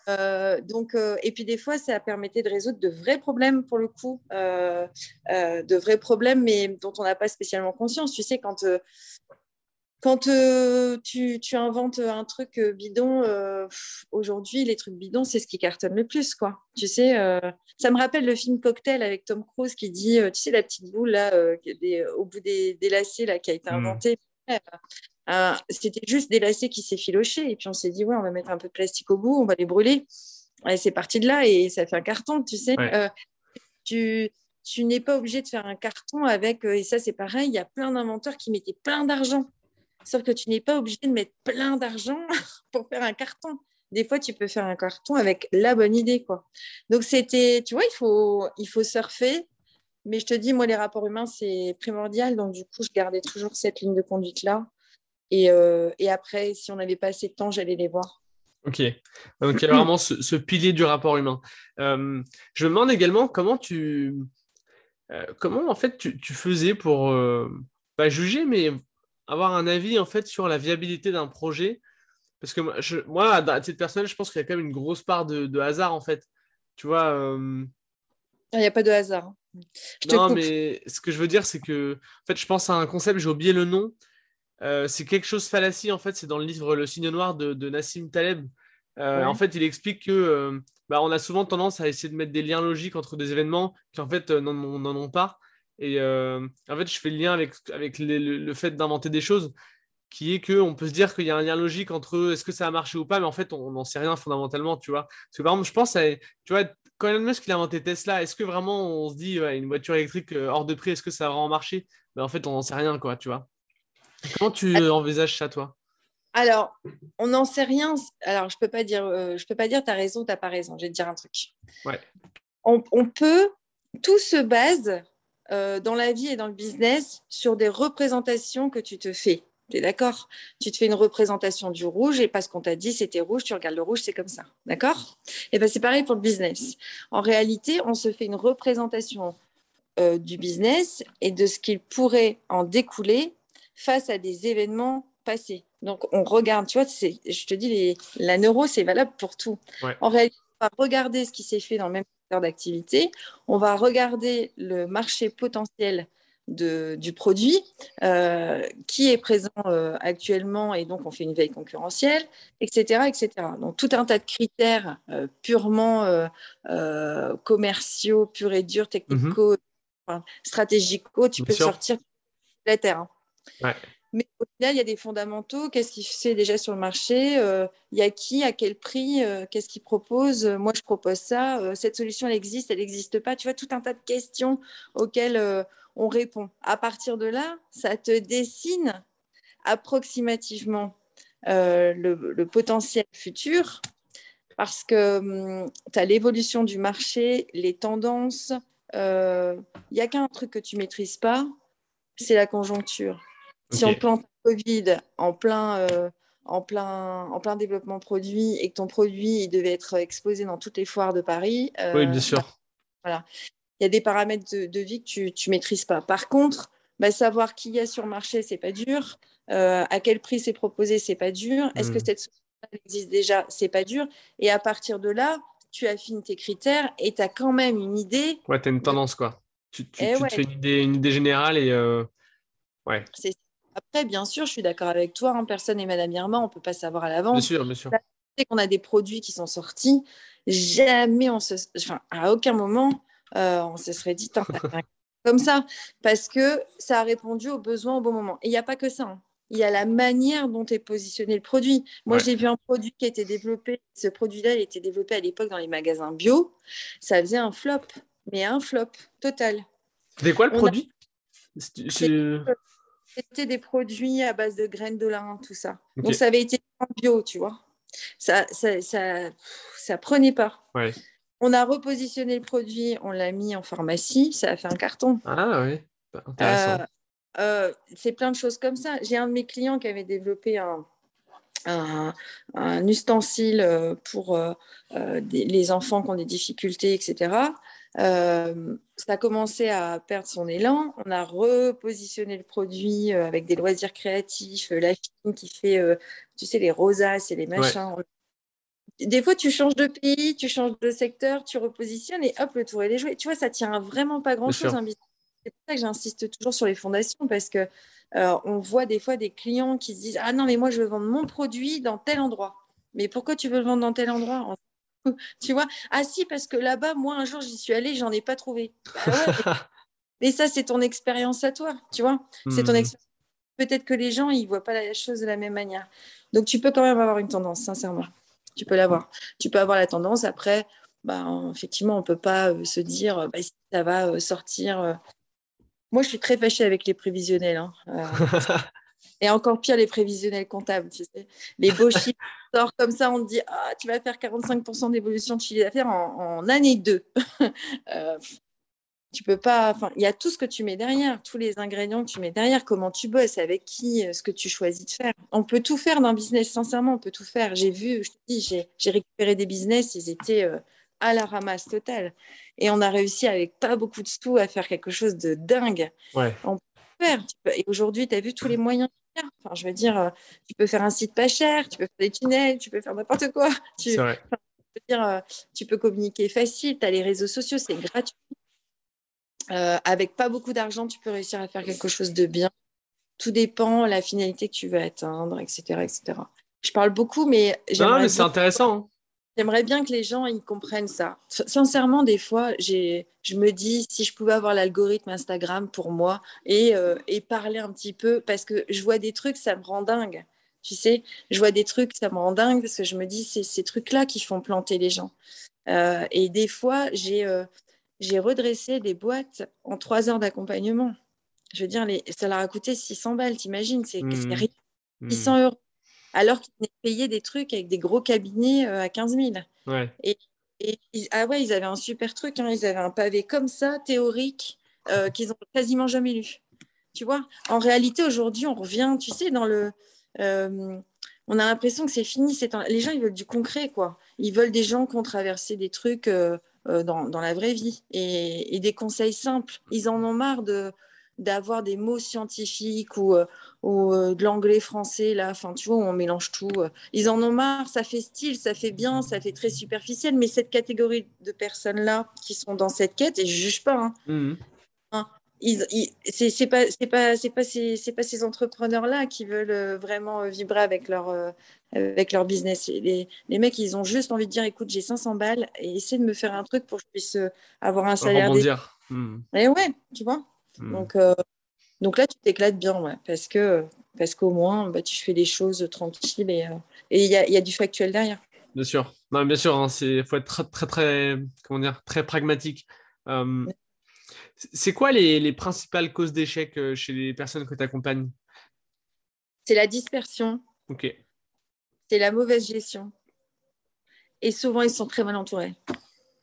Euh, donc, euh, et puis des fois, ça permettait de résoudre de vrais problèmes pour le coup, euh, de vrais problèmes, mais dont on n'a pas spécialement conscience. Tu sais, quand, quand tu, tu, inventes un truc bidon, aujourd'hui, les trucs bidons, c'est ce qui cartonne le plus, quoi. Tu sais, ça me rappelle le film Cocktail avec Tom Cruise qui dit, tu sais, la petite boule là, au bout des, des, lacets là, qui a été mmh. inventée. Euh, c'était juste des lacets qui s'effilochaient. Et puis on s'est dit, ouais, on va mettre un peu de plastique au bout, on va les brûler. Et c'est parti de là et ça fait un carton, tu sais. Euh, tu, tu n'es pas obligé de faire un carton avec, euh, et ça c'est pareil, il y a plein d'inventeurs qui mettaient plein d'argent. Sauf que tu n'es pas obligé de mettre plein d'argent pour faire un carton. Des fois, tu peux faire un carton avec la bonne idée. quoi. Donc, c'était, tu vois, il faut, il faut surfer. Mais je te dis, moi, les rapports humains, c'est primordial. Donc, du coup, je gardais toujours cette ligne de conduite-là. Euh, et, après, si on n'avait pas assez de temps, j'allais les voir. Ok. Donc, il y a vraiment ce, pilier du rapport humain. Euh, je me demande également comment tu. Euh, comment, en fait, tu, faisais pour. pas juger, mais avoir un avis, en fait, sur la viabilité d'un projet. Parce que moi, je, moi, à titre personnel, je pense qu'il y a quand même une grosse part de, hasard, en fait. Tu vois. Il n'y a pas de hasard. non, mais ce que je veux dire, c'est que. En fait, je pense à un concept, j'ai oublié le nom. Euh, c'est quelque chose fallacie, en fait, c'est dans le livre Le signe noir de, Nassim Taleb. Euh, en fait, il explique que euh, bah, on a souvent tendance à essayer de mettre des liens logiques entre des événements qui, en fait, n'en ont pas. Et en fait, je fais le lien avec, avec le, fait d'inventer des choses, qui est qu'on peut se dire qu'il y a un lien logique entre est-ce que ça a marché ou pas, mais en fait, on n'en sait rien fondamentalement, tu vois. Parce que par exemple, je pense à, tu vois, quand Elon Musk a inventé Tesla, est-ce que vraiment on se dit une voiture électrique hors de prix, est-ce que ça va en marcher? Mais En fait, on n'en sait rien, quoi, tu vois. Comment tu envisages ça, toi? Alors, on n'en sait rien. Alors, je peux pas dire, euh, je peux pas dire, tu as raison, tu n'as pas raison. Je vais te dire un truc. Ouais. On, peut, tout se base euh, dans la vie et dans le business sur des représentations que tu te fais. Tu es d'accord? Tu te fais une représentation du rouge et parce qu'on t'a dit c'était rouge, tu regardes le rouge, c'est comme ça. D'accord? Et bien, c'est pareil pour le business. En réalité, on se fait une représentation euh, du business et de ce qu'il pourrait en découler face à des événements passés. Donc, on regarde, tu vois, je te dis, les, la neuro, c'est valable pour tout. En réalité, on va regarder ce qui s'est fait dans le même d'activité, on va regarder le marché potentiel du produit, euh, qui est présent euh, actuellement, et donc on fait une veille concurrentielle, etc., etc. Donc tout un tas de critères euh, purement commerciaux, purs et durs, technico, mhm. stratégico, tu peux sortir la terre. Hein. Mais au final, il y a des fondamentaux. Qu'est-ce qu'il fait déjà sur le marché Il y a qui À quel prix Qu'est-ce qu'il propose Moi, je propose ça. cette solution, elle existe Elle n'existe pas Tu vois, tout un tas de questions auxquelles on répond. À partir de là, ça te dessine approximativement euh, le, potentiel futur parce que hum, tu as l'évolution du marché, les tendances. Il euh, n'y a qu'un truc que tu maîtrises pas, c'est la conjoncture. Si on plante Covid en plein, euh, en, plein, en plein développement produit et que ton produit il devait être exposé dans toutes les foires de Paris. oui, bien sûr. Voilà il y a des paramètres de, vie que tu ne maîtrises pas. Par contre, bah, savoir qui y a sur le marché, c'est pas dur. Euh, à quel prix c'est proposé, c'est pas dur. Est-ce que hmm. cette solution existe déjà, c'est pas dur. Et à partir de là, tu affines tes critères et tu as quand même une idée. Ouais, tu as une tendance, quoi. Tu, eh te fais une idée, une idée générale et. Euh... Ouais. Après, bien sûr, je suis d'accord avec toi. Hein, personne n'est Madame Irma, on ne peut pas savoir à l'avance. Bien sûr, bien sûr. qu'on a des produits qui sont sortis, jamais on se. Enfin, à aucun moment, euh, on se serait dit, comme ça, parce que ça a répondu aux besoins au bon moment. Et il n'y a pas que ça. Hein. Il y a la manière dont est positionné le produit. Moi, j'ai vu un produit qui a été développé. Ce produit-là, il a été développé à l'époque dans les magasins bio. Ça faisait un flop, mais un flop total. C'était quoi le produit? C'était des produits à base de graines de lin, tout ça. Donc, ça avait été bio, tu vois. Ça, ça, ça, ça prenait pas. Ouais. On a repositionné le produit, on l'a mis en pharmacie, ça a fait un carton. Ah oui, intéressant. Euh, euh, c'est plein de choses comme ça. J'ai un de mes clients qui avait développé un, un, ustensile euh, pour les enfants qui ont des difficultés, etc. ça a commencé à perdre son élan. On a repositionné le produit avec des loisirs créatifs, la fille qui fait, tu sais, les rosaces et les machins des fois, tu changes de pays, tu changes de secteur, tu repositionnes et hop, le tour est joué. Tu vois, ça tient vraiment pas grand-chose C'est pour ça que j'insiste toujours sur les fondations parce que euh, on voit des fois des clients qui se disent Ah non, mais moi, je veux vendre mon produit dans tel endroit. Mais pourquoi tu veux le vendre dans tel endroit Tu vois? Ah si, parce que là-bas, moi, un jour, j'y suis allée, j'en ai pas trouvé. Bah mais ça, c'est ton expérience à toi, tu vois? C'est ton hmm. expérience. Peut-être que les gens, ils voient pas la chose de la même manière. Donc, tu peux quand même avoir une tendance, sincèrement tu peux l'avoir. Tu peux avoir la tendance. Après, bah, effectivement, on ne peut pas euh, se dire bah, si ça va euh, sortir. Euh. Moi, je suis très fâchée avec les prévisionnels. Hein, et encore pire, les prévisionnels comptables. Tu sais. Les beaux chiffres sortent comme ça, on te dit ah, tu vas faire 45% d'évolution de chiffre d'affaires en, en, année 2. tu peux pas. Enfin, il y a tout ce que tu mets derrière, tous les ingrédients que tu mets derrière, comment tu bosses, avec qui, euh, ce que tu choisis de faire. On peut tout faire d'un business, sincèrement, on peut tout faire. J'ai vu, je te dis, j'ai récupéré des business, ils étaient euh, à la ramasse totale. Et on a réussi avec pas beaucoup de sous à faire quelque chose de dingue. Ouais. On peut faire. Et aujourd'hui, tu as vu tous les moyens. Enfin, je veux dire, euh, tu peux faire un site pas cher, tu peux faire des tunnels, tu peux faire n'importe quoi. Tu, vrai. dire, tu peux communiquer facile, tu as les réseaux sociaux, c'est gratuit. Euh, avec pas beaucoup d'argent, tu peux réussir à faire quelque chose de bien. Tout dépend la finalité que tu veux atteindre, etc., etc. Je parle beaucoup, mais non, mais c'est intéressant. J'aimerais bien que les gens ils comprennent ça. Sincèrement, des fois, je me dis si je pouvais avoir l'algorithme Instagram pour moi et, euh, et, parler un petit peu, parce que je vois des trucs, ça me rend dingue. Tu sais, je vois des trucs, ça me rend dingue parce que je me dis c'est ces trucs-là qui font planter les gens. Euh, et des fois, j'ai j'ai redressé des boîtes en trois heures d'accompagnement. Je veux dire, les, ça leur a coûté 600 balles, t'imagines C'est mmh. 600 mmh. euros. Alors qu'ils venaient payer des trucs avec des gros cabinets euh, à 15 000. Et, ah ouais, ils avaient un super truc. Hein. Ils avaient un pavé comme ça, théorique, euh, qu'ils n'ont quasiment jamais lu. Tu vois En réalité, aujourd'hui, on revient, tu sais, dans le. Euh, on a l'impression que c'est fini. Les gens, ils veulent du concret, quoi. Ils veulent des gens qui ont traversé des trucs. Euh, dans, dans, la vraie vie et, des conseils simples. Ils en ont marre de d'avoir des mots scientifiques ou, euh, ou euh, de l'anglais français là. Enfin tu vois on mélange tout ils en ont marre ça fait style ça fait bien ça fait très superficiel mais cette catégorie de personnes là qui sont dans cette quête et je juge pas hein, mmh. hein c'est pas c'est pas c'est pas ces c'est pas ces entrepreneurs là qui veulent euh, vraiment euh, vibrer avec leur euh, avec leur business. Les, les mecs ils ont juste envie de dire écoute j'ai 500 balles et essaie de me faire un truc pour que je puisse avoir un salaire rebondir. hmm. et ouais tu vois hmm. donc donc là tu t'éclates bien ouais parce que parce qu'au moins bah, tu fais les choses tranquilles et et il y a, y a du factuel derrière bien sûr non bien sûr il hein, faut être très très très comment dire très pragmatique c'est quoi les, principales causes d'échec euh, chez les personnes que tu accompagnes C'est la dispersion. Ok. C'est la mauvaise gestion. Et souvent, ils sont très mal entourés.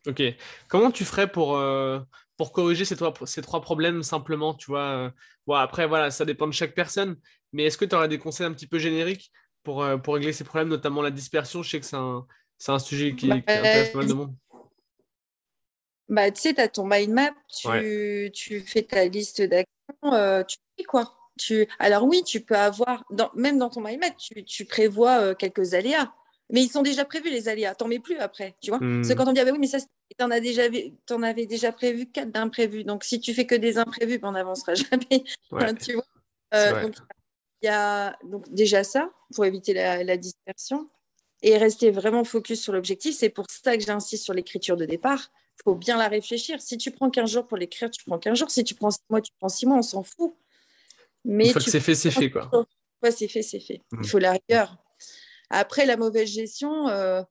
Ok. Comment tu ferais pour, euh, pour corriger ces trois, ces trois problèmes simplement tu vois euh, bon, Après, voilà, ça dépend de chaque personne. Mais est-ce que tu aurais des conseils un petit peu génériques pour, pour régler ces problèmes, notamment la dispersion? Je sais que c'est un, un, sujet qui, bah, qui intéresse pas mal de monde. Bah, tu sais, tu as ton mind map, tu, tu fais ta liste d'actions, euh, tu fais quoi? Tu... Alors oui, tu peux avoir, dans... même dans ton mind map, tu, tu prévois euh, quelques aléas, mais ils sont déjà prévus les aléas, t'en mets plus après, tu vois Parce que hmm. quand on dit, ah bah oui, mais ça, t'en as déjà, en avais déjà prévu quatre d'imprévus, donc si tu fais que des imprévus, ben, on n'avancera jamais, tu vois euh, donc, il y a donc déjà ça, pour éviter la, la dispersion et rester vraiment focus sur l'objectif. C'est pour ça que j'insiste sur l'écriture de départ faut bien la réfléchir. Si tu prends 15 jours pour l'écrire, tu prends 15 jours. Si tu prends 6 mois, tu prends 6 mois, on s'en fout. Mais Une fois que c'est fait, c'est fait. Quoi. Ouais, c'est fait, c'est fait. Il mm. faut la rigueur. Après, la mauvaise gestion, euh,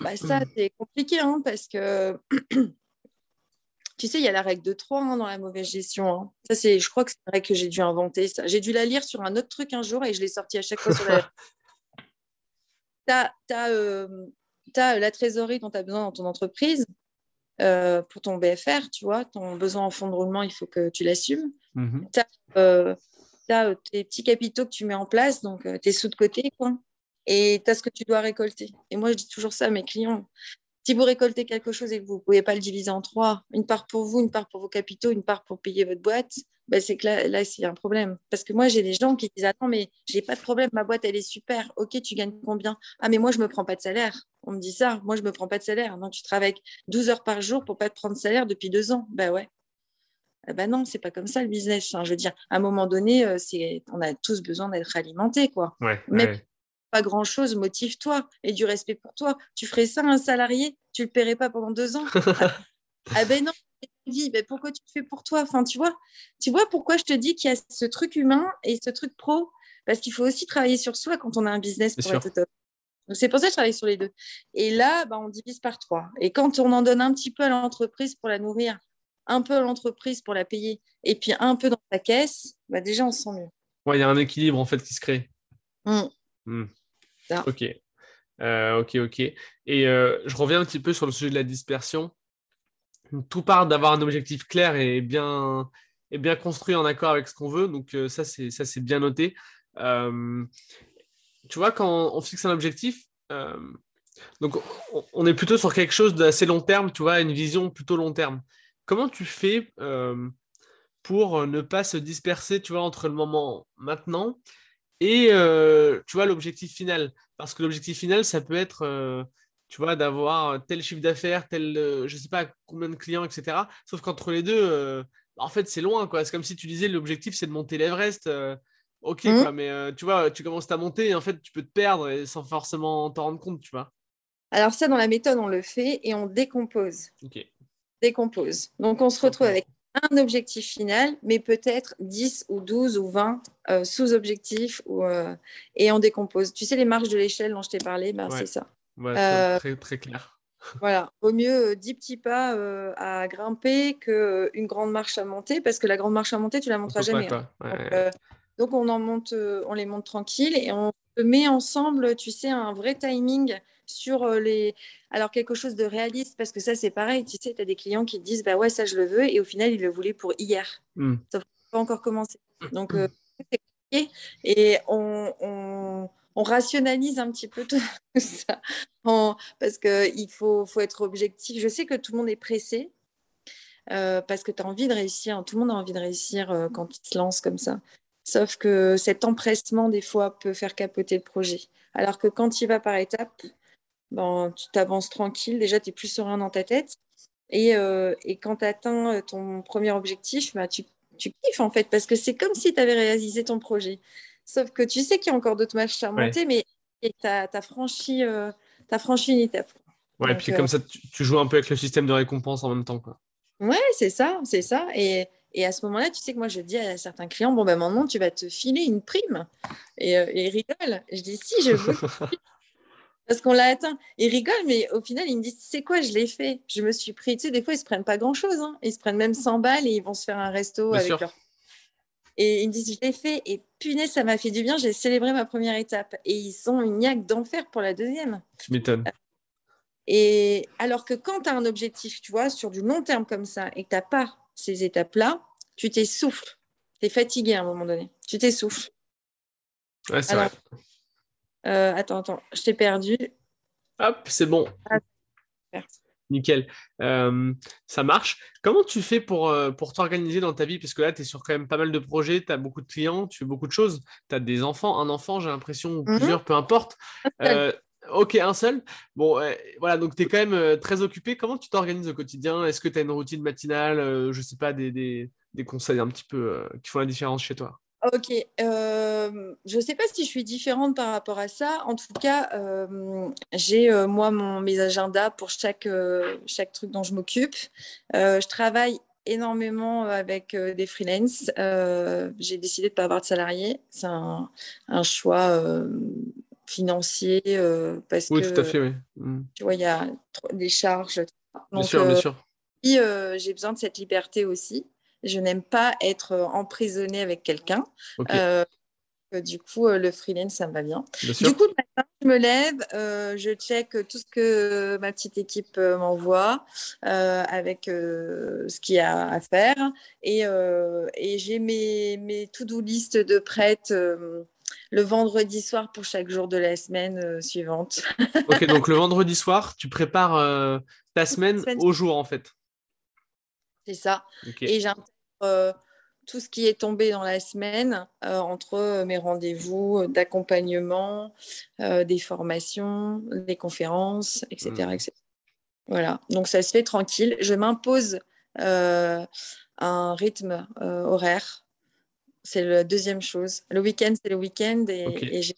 bah, ça, mm. c'est compliqué hein, parce que tu sais, il y a la règle de 3 hein, dans la mauvaise gestion. Hein. Ça, c'est, je crois que c'est vrai que j'ai dû inventer ça. J'ai dû la lire sur un autre truc un jour et je l'ai sorti à chaque fois sur la. tu as, euh, la trésorerie dont tu as besoin dans ton entreprise. Euh, pour ton BFR, tu vois, ton besoin en fonds de roulement, il faut que tu l'assumes. Mhm. Tu as, euh, euh, tes petits capitaux que tu mets en place, donc tes sous de côté, quoi. Et tu as ce que tu dois récolter. Et moi, je dis toujours ça à mes clients. Si vous récoltez quelque chose et que vous ne pouvez pas le diviser en trois, une part pour vous, une part pour vos capitaux, une part pour payer votre boîte, ben c'est que là, là c'est un problème. Parce que moi, j'ai des gens qui disent Attends, mais j'ai pas de problème, ma boîte, elle est super. Ok, tu gagnes combien? Ah, mais moi, je me prends pas de salaire. On me dit ça. Moi, je me prends pas de salaire. Donc, tu travailles 12 heures par jour pour pas te prendre de salaire depuis deux ans. Ben ouais. Ben bah non, c'est pas comme ça le business. je veux dire, à un moment donné, euh, on a tous besoin d'être alimentés, quoi. Ouais, pas grand-chose, motive-toi et du respect pour toi. Tu ferais ça à un salarié, tu le paierais pas pendant deux ans? Ah ben non, vie, ben pourquoi tu le fais pour toi? Enfin, tu vois, tu vois pourquoi je te dis qu'il y a ce truc humain et ce truc pro? Parce qu'il faut aussi travailler sur soi quand on a un business pour être top. C'est pour ça que je travaille sur les deux. Et là, ben, on divise par trois. Et quand on en donne un petit peu à l'entreprise pour la nourrir, un peu à l'entreprise pour la payer, et puis un peu dans ta caisse, ben déjà, on se sent mieux. Ouais, il y a un équilibre en fait qui se crée. Mmh. Mmh. Ok. Euh, ok, ok. Et euh, je reviens un petit peu sur le sujet de la dispersion. Tout part d'avoir un objectif clair et bien, et bien construit en accord avec ce qu'on veut. Donc euh, ça, c'est bien noté. tu vois, quand on fixe un objectif, donc on, est plutôt sur quelque chose d'assez long terme, tu vois, une vision plutôt long terme. Comment tu fais pour ne pas se disperser, tu vois, entre le moment maintenant et euh, tu vois l'objectif final. Parce que l'objectif final, ça peut être, euh, tu vois, d'avoir tel chiffre d'affaires, tel, euh, je sais pas combien de clients, etc. Sauf qu'entre les deux, en fait, c'est loin, quoi. C'est comme si tu disais l'objectif, c'est de monter l'Everest. ok, mmh. quoi, mais tu vois, tu commences à monter et en fait, tu peux te perdre et sans forcément t'en rendre compte, tu vois. Alors ça, dans la méthode, on le fait et on décompose. Ok. Décompose. Donc, on se retrouve avec un objectif final, mais peut-être 10 ou 12 ou 20 euh, sous-objectifs euh, et on décompose. Tu sais, les marges de l'échelle dont je t'ai parlé, ben, c'est ça. Euh, très, très clair. Voilà, au mieux 10 petits pas à grimper qu'une grande marche à monter, parce que la grande marche à monter, tu la monteras jamais. Hein. donc, on en monte, on les monte tranquille et on met ensemble, tu sais, un vrai timing sur les. Alors, quelque chose de réaliste, parce que ça, c'est pareil. Tu sais, tu as des clients qui te disent Bah ouais, ça, je le veux. Et au final, ils le voulaient pour hier. Mmh. N'a pas encore commencé. Donc, mmh. c'est compliqué. Et on, on, on, rationalise un petit peu tout ça. parce qu'il faut, faut être objectif. Je sais que tout le monde est pressé. Euh, parce que tu as envie de réussir, tout le monde a envie de réussir euh, quand il se lance comme ça. Sauf que cet empressement, des fois, peut faire capoter le projet. Alors que quand il va par étapes, ben, tu t'avances tranquille. Déjà, tu es plus serein dans ta tête. Et, euh, et quand tu atteins ton premier objectif, bah, tu, tu kiffes en fait, parce que c'est comme si tu avais réalisé ton projet. Sauf que tu sais qu'il y a encore d'autres matchs à monter, mais tu as, franchi, euh, franchi une étape. Ouais, et puis comme ça, tu, joues un peu avec le système de récompense en même temps. Quoi. Ouais, c'est ça, c'est ça. Et, et à ce moment-là, tu sais que moi, je dis à certains clients, bon, ben maintenant, tu vas te filer une prime. Et, euh, et ils rigolent. Je dis, si, je veux. parce qu'on l'a atteint. Ils rigolent, mais au final, ils me disent C'est quoi, je l'ai fait? Je me suis pris. Tu sais, des fois, ils se prennent pas grand-chose. Hein. Ils se prennent même 100 balles et ils vont se faire un resto avec leur. Et ils me disent Je l'ai fait. Et punaise, ça m'a fait du bien. J'ai célébré ma première étape. Et ils sont une niaque d'enfer pour la deuxième. Tu m'étonnes. Et alors que quand tu as un objectif, tu vois, sur du long terme comme ça, et que tu n'as pas ces étapes-là, tu t'essouffles. Tu es fatigué à un moment donné. Tu t'essouffles. Ouais, c'est vrai. Euh, attends, attends, je t'ai perdu. Hop, c'est bon. Ah, Nickel. Euh, ça marche. Comment tu fais pour, euh, pour t'organiser dans ta vie? Parce que là, tu es sur quand même pas mal de projets, tu as beaucoup de clients, tu fais beaucoup de choses. Tu as des enfants, un enfant, j'ai l'impression, mhm. plusieurs, peu importe. ok, un seul. Bon, voilà, donc tu es quand même très occupé. Comment tu t'organises au quotidien? Est-ce que tu as une routine matinale? Je sais pas, des, des, des conseils un petit peu qui font la différence chez toi Ok, euh, je ne sais pas si je suis différente par rapport à ça. En tout cas, euh, j'ai euh, moi mon, mes agendas pour chaque, chaque truc dont je m'occupe. je travaille énormément avec des freelances. j'ai décidé de ne pas avoir de salariés. C'est un, un, choix financier parce oui, que tout à fait, oui. Mmh. tu vois, il y a des charges. bien sûr, bien sûr. j'ai besoin de cette liberté aussi. Je n'aime pas être euh, emprisonnée avec quelqu'un. Euh, du coup, euh, le freelance, ça me va bien. du coup, le matin, je me lève, je check tout ce que ma petite équipe m'envoie avec ce qu'il y a à faire. Et, et j'ai mes, mes to-do list de prête le vendredi soir pour chaque jour de la semaine suivante. ok, donc le vendredi soir, tu prépares ta semaine, au jour en fait. C'est ça. Et j'intègre euh, tout ce qui est tombé dans la semaine euh, entre euh, mes rendez-vous d'accompagnement, des formations, des conférences, etc., mmh. etc., Voilà, donc ça se fait tranquille. Je m'impose un rythme horaire. C'est la deuxième chose. Le week-end, c'est le week-end et, et j'ai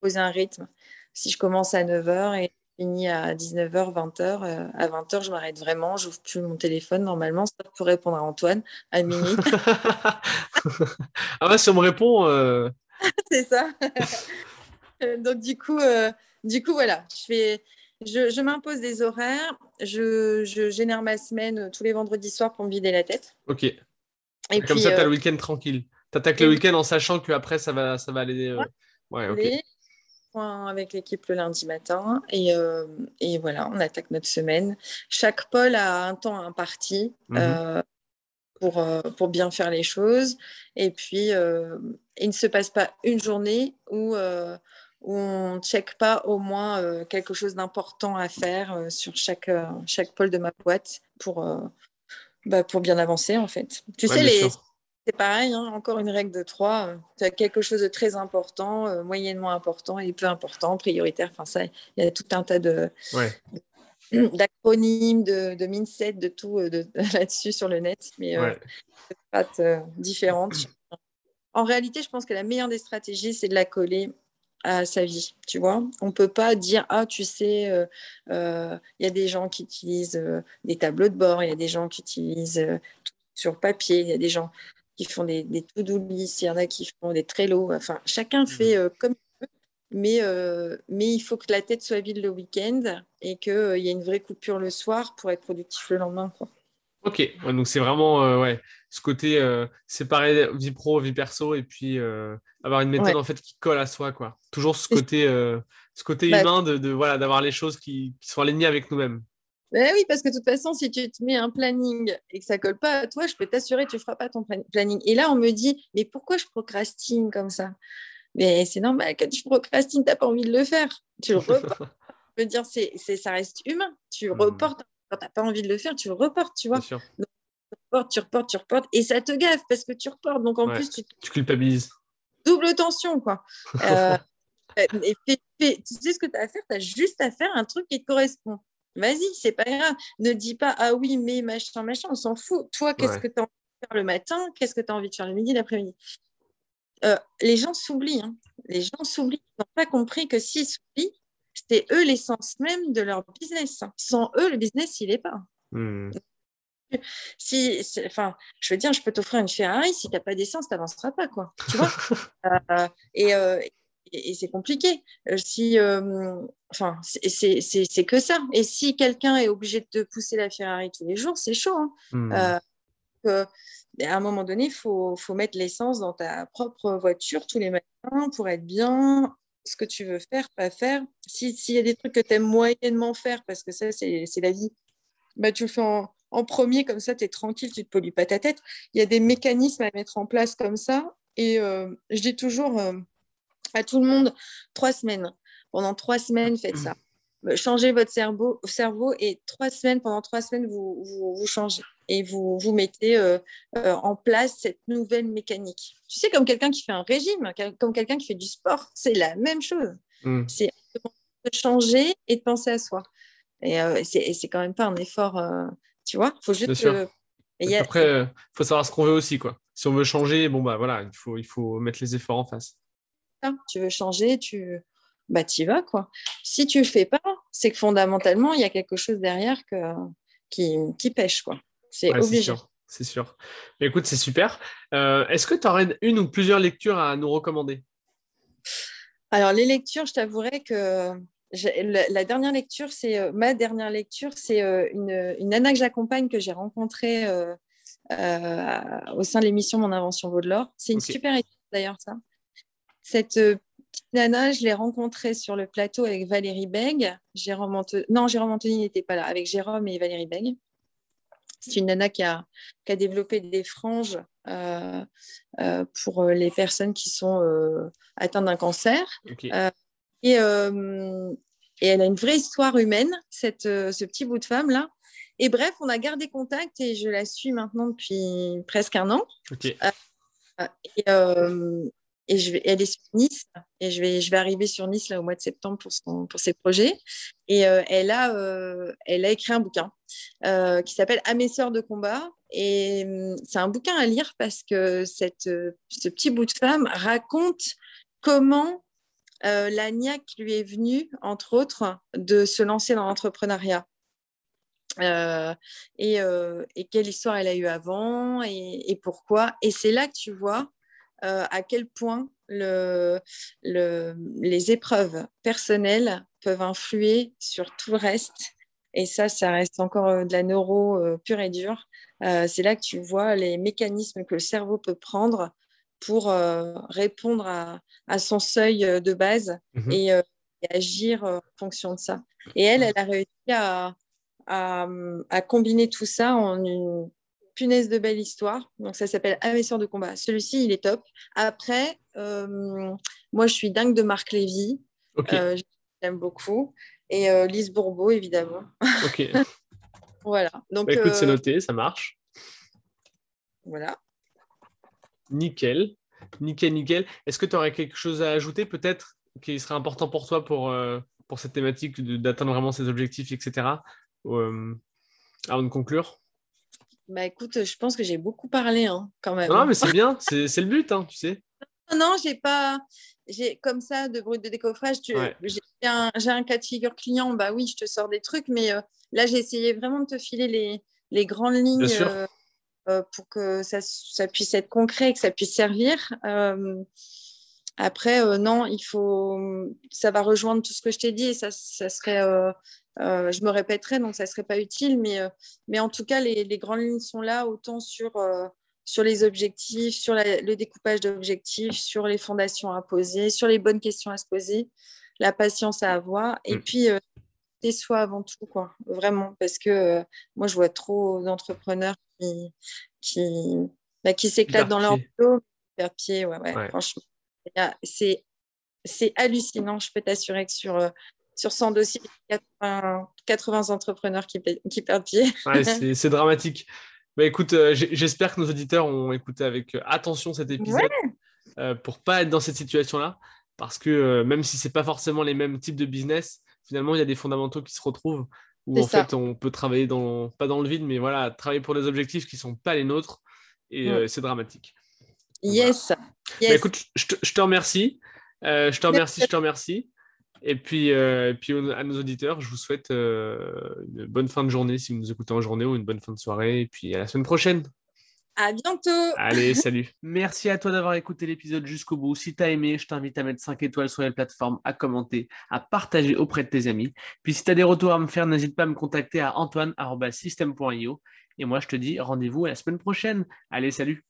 posé un rythme. Si je commence à 9h et fini à 19h, 20h. à 20h, je m'arrête vraiment. Je n'ouvre plus mon téléphone normalement, ça pour répondre à Antoine à minuit. ah bah, si on me répond. Euh. C'est ça. Donc, du coup, euh, du coup, voilà, je fais. Je, m'impose des horaires, je, génère ma semaine euh, tous les vendredis soirs pour me vider la tête. Ok. Et Comme ça, tu as le week-end tranquille. Tu attaques le week-end en sachant qu'après, ça va, ça va aller. Ouais, ok avec l'équipe le lundi matin et, euh, et, voilà, on attaque notre semaine. Chaque pôle a un temps imparti mmh euh, pour, euh, pour bien faire les choses. Et puis, il ne se passe pas une journée où, où on ne check pas au moins quelque chose d'important à faire sur chaque, chaque pôle de ma boîte pour, bah, pour bien avancer en fait. Tu sais, les, c'est pareil, hein, encore une règle de trois. Euh, tu as quelque chose de très important, euh, moyennement important et peu important, prioritaire. Enfin, ça, il y a tout un tas de, d'acronymes, de, de mindset, de tout euh, là-dessus sur le net. Mais euh, c'est différentes. En réalité, je pense que la meilleure des stratégies, c'est de la coller à sa vie, tu vois. On peut pas dire ah tu sais, il y a des gens qui utilisent des tableaux de bord, il y a des gens qui utilisent sur papier, il y a des gens qui font des, des to-do il y en a qui font des Trello. Enfin, chacun mmh. fait euh, comme il veut, mais, euh, mais il faut que la tête soit vide le week-end et qu'il euh, y ait une vraie coupure le soir pour être productif le lendemain. Quoi. Ok, donc c'est vraiment ouais, ce côté séparer vie pro, vie perso et puis avoir une méthode en fait qui colle à soi. Quoi. Toujours ce côté, ce côté bah, humain de, de voilà, d'avoir les choses qui, qui sont alignées avec nous-mêmes. Ben oui, parce que de toute façon, si tu te mets un planning et que ça colle pas à toi, je peux t'assurer que tu ne feras pas ton planning. Et là, on me dit, mais pourquoi je procrastine comme ça? Mais c'est normal, quand tu procrastines, tu n'as pas envie de le faire. Tu le reportes. je veux dire, c'est, ça reste humain. Tu mmh. reportes. Quand tu n'as pas envie de le faire, tu le reportes, tu vois. tu reportes, tu reportes, tu reportes. Et ça te gaffe parce que tu reportes. Donc en plus, tu, tu culpabilises. Double tension, quoi. Euh, et tu sais ce que tu as à faire? Tu as juste à faire un truc qui te correspond. Vas-y, c'est pas grave. Ne dis pas ah oui, mais machin, machin, on s'en fout. Toi, qu'est-ce que tu as envie faire le matin, qu'est-ce que tu as envie de faire le midi, l'après-midi? Euh, les gens s'oublient. Hein. Les gens s'oublient. Ils n'ont pas compris que s'ils s'oublient, c'est eux l'essence même de leur business. Sans eux, le business, il n'est pas. Hmm. Si, enfin, je veux dire, je peux t'offrir une Ferrari, si tu n'as pas d'essence, tu n'avanceras pas, quoi. Tu vois? Euh, et, et, c'est compliqué. Euh, si, euh, enfin, c'est que ça. Et si quelqu'un est obligé de te pousser la Ferrari tous les jours, c'est chaud. Hein. Hmm. Euh, à un moment donné, il faut, faut, mettre l'essence dans ta propre voiture tous les matins pour être bien, ce que tu veux faire, pas faire. S'il y a des trucs que tu aimes moyennement faire, parce que ça, c'est la vie, bah, tu le fais en, en premier, comme ça, tu es tranquille, tu ne te pollues pas ta tête. Il y a des mécanismes à mettre en place comme ça. Et je dis toujours, à tout le monde trois semaines. Pendant trois semaines, faites ça. Euh, changez votre cerveau, cerveau et trois semaines, pendant trois semaines, vous, vous, changez et vous, vous mettez euh, euh, en place cette nouvelle mécanique. Tu sais, comme quelqu'un qui fait un régime, comme quelqu'un qui fait du sport, c'est la même chose. Mm. C'est de changer et de penser à soi. Et c'est quand même pas un effort, tu vois. Il faut juste. Après, il faut savoir ce qu'on veut aussi, quoi. Si on veut changer, bon bah voilà, il faut, il faut mettre les efforts en face tu veux changer, tu bah, y vas. Quoi. Si tu ne le fais pas, c'est que fondamentalement, il y a quelque chose derrière que, qui, qui pêche. Quoi. C'est obligé. C'est sûr. écoute, c'est super. Euh, est-ce que tu aurais une ou plusieurs lectures à nous recommander? Alors, les lectures, je t'avouerai que la, dernière lecture, c'est euh, ma dernière lecture, c'est euh, une, une, nana que j'accompagne que j'ai rencontrée au sein de l'émission Mon Invention vaut de l'or. C'est une super étude d'ailleurs, ça. Cette euh, petite nana, je l'ai rencontrée sur le plateau avec Valérie Beg. Jérôme Non, Jérôme Anthony n'était pas là, avec Jérôme et Valérie Beg. C'est une nana qui a, développé des franges euh, euh, pour les personnes qui sont atteintes d'un cancer. Et, elle a une vraie histoire humaine, cette, ce petit bout de femme-là. Et bref, on a gardé contact et je la suis maintenant depuis presque un an. et, et je vais, elle est sur Nice et je vais, arriver sur Nice là, au mois de septembre pour, ses projets. Et euh, elle, a, euh, elle a écrit un bouquin euh, qui s'appelle À mes sœurs de combat. Et hum, c'est un bouquin à lire parce que ce petit bout de femme raconte comment la niaque lui est venue, entre autres, de se lancer dans l'entrepreneuriat. et, quelle histoire elle a eu avant et pourquoi. Et c'est là que tu vois euh, à quel point le, les épreuves personnelles peuvent influer sur tout le reste. Et ça, ça reste encore euh, de la neuro euh, pure et dure. c'est là que tu vois les mécanismes que le cerveau peut prendre pour répondre à, son seuil de base mhm. et, agir en fonction de ça. Et elle, elle a réussi à, à combiner tout ça en une punaise de belle histoire. Donc ça s'appelle Investisseur de combat. Celui-ci, il est top. Après, euh, moi, je suis dingue de Marc Lévy. Euh, j'aime beaucoup. Et euh, Lise Bourbeau, évidemment. Ok. voilà. Donc, bah, écoute, c'est noté, ça marche. Voilà. Nickel. Nickel, nickel. Est-ce que tu aurais quelque chose à ajouter peut-être qui serait important pour toi pour, pour cette thématique d'atteindre vraiment ces objectifs, etc. avant de conclure? Bah écoute, je pense que j'ai beaucoup parlé hein, quand même. Non, mais c'est bien, c'est le but, hein, tu sais. Non, j'ai pas. J'ai comme ça de brut de décoffrage. J'ai un, un, cas de figure client, bah oui, je te sors des trucs, mais euh, là j'ai essayé vraiment de te filer les, les grandes lignes euh, euh, pour que ça, ça, puisse être concret, que ça puisse servir. après, non, il faut. Ça va rejoindre tout ce que je t'ai dit et ça, ça serait euh, je me répéterai, donc ça ne serait pas utile, mais, euh, mais en tout cas, les, grandes lignes sont là, autant sur, euh, sur les objectifs, sur le découpage d'objectifs, sur les fondations à poser, sur les bonnes questions à se poser, la patience à avoir, et mm. puis et soi avant tout, quoi, vraiment, parce que moi, je vois trop d'entrepreneurs qui, qui, bah, qui s'éclatent dans leur boulot, faire pied, ouais, ouais, franchement. C'est c'est hallucinant, je peux t'assurer que sur, sur 100 dossiers, 80, 80 entrepreneurs qui, qui perdent pied. c'est dramatique. Bah, écoute, euh, j'espère que nos auditeurs ont écouté avec euh, attention cet épisode euh, pour pas être dans cette situation-là. Parce que même si c'est pas forcément les mêmes types de business, finalement, il y a des fondamentaux qui se retrouvent où en fait on peut travailler dans, pas dans le vide, mais voilà, travailler pour des objectifs qui sont pas les nôtres. et c'est dramatique. Yes. Bah, écoute, je te, remercie. je te remercie, je te remercie. Et puis, puis à nos auditeurs, je vous souhaite une bonne fin de journée si vous nous écoutez en journée ou une bonne fin de soirée. Et puis à la semaine prochaine. À bientôt. Allez, salut. Merci à toi d'avoir écouté l'épisode jusqu'au bout. Si tu as aimé, je t'invite à mettre 5 étoiles sur les plateformes, à commenter, à partager auprès de tes amis. Puis si tu as des retours à me faire, n'hésite pas à me contacter à antoine.system.io. Et moi, je te dis rendez-vous à la semaine prochaine. Allez, salut.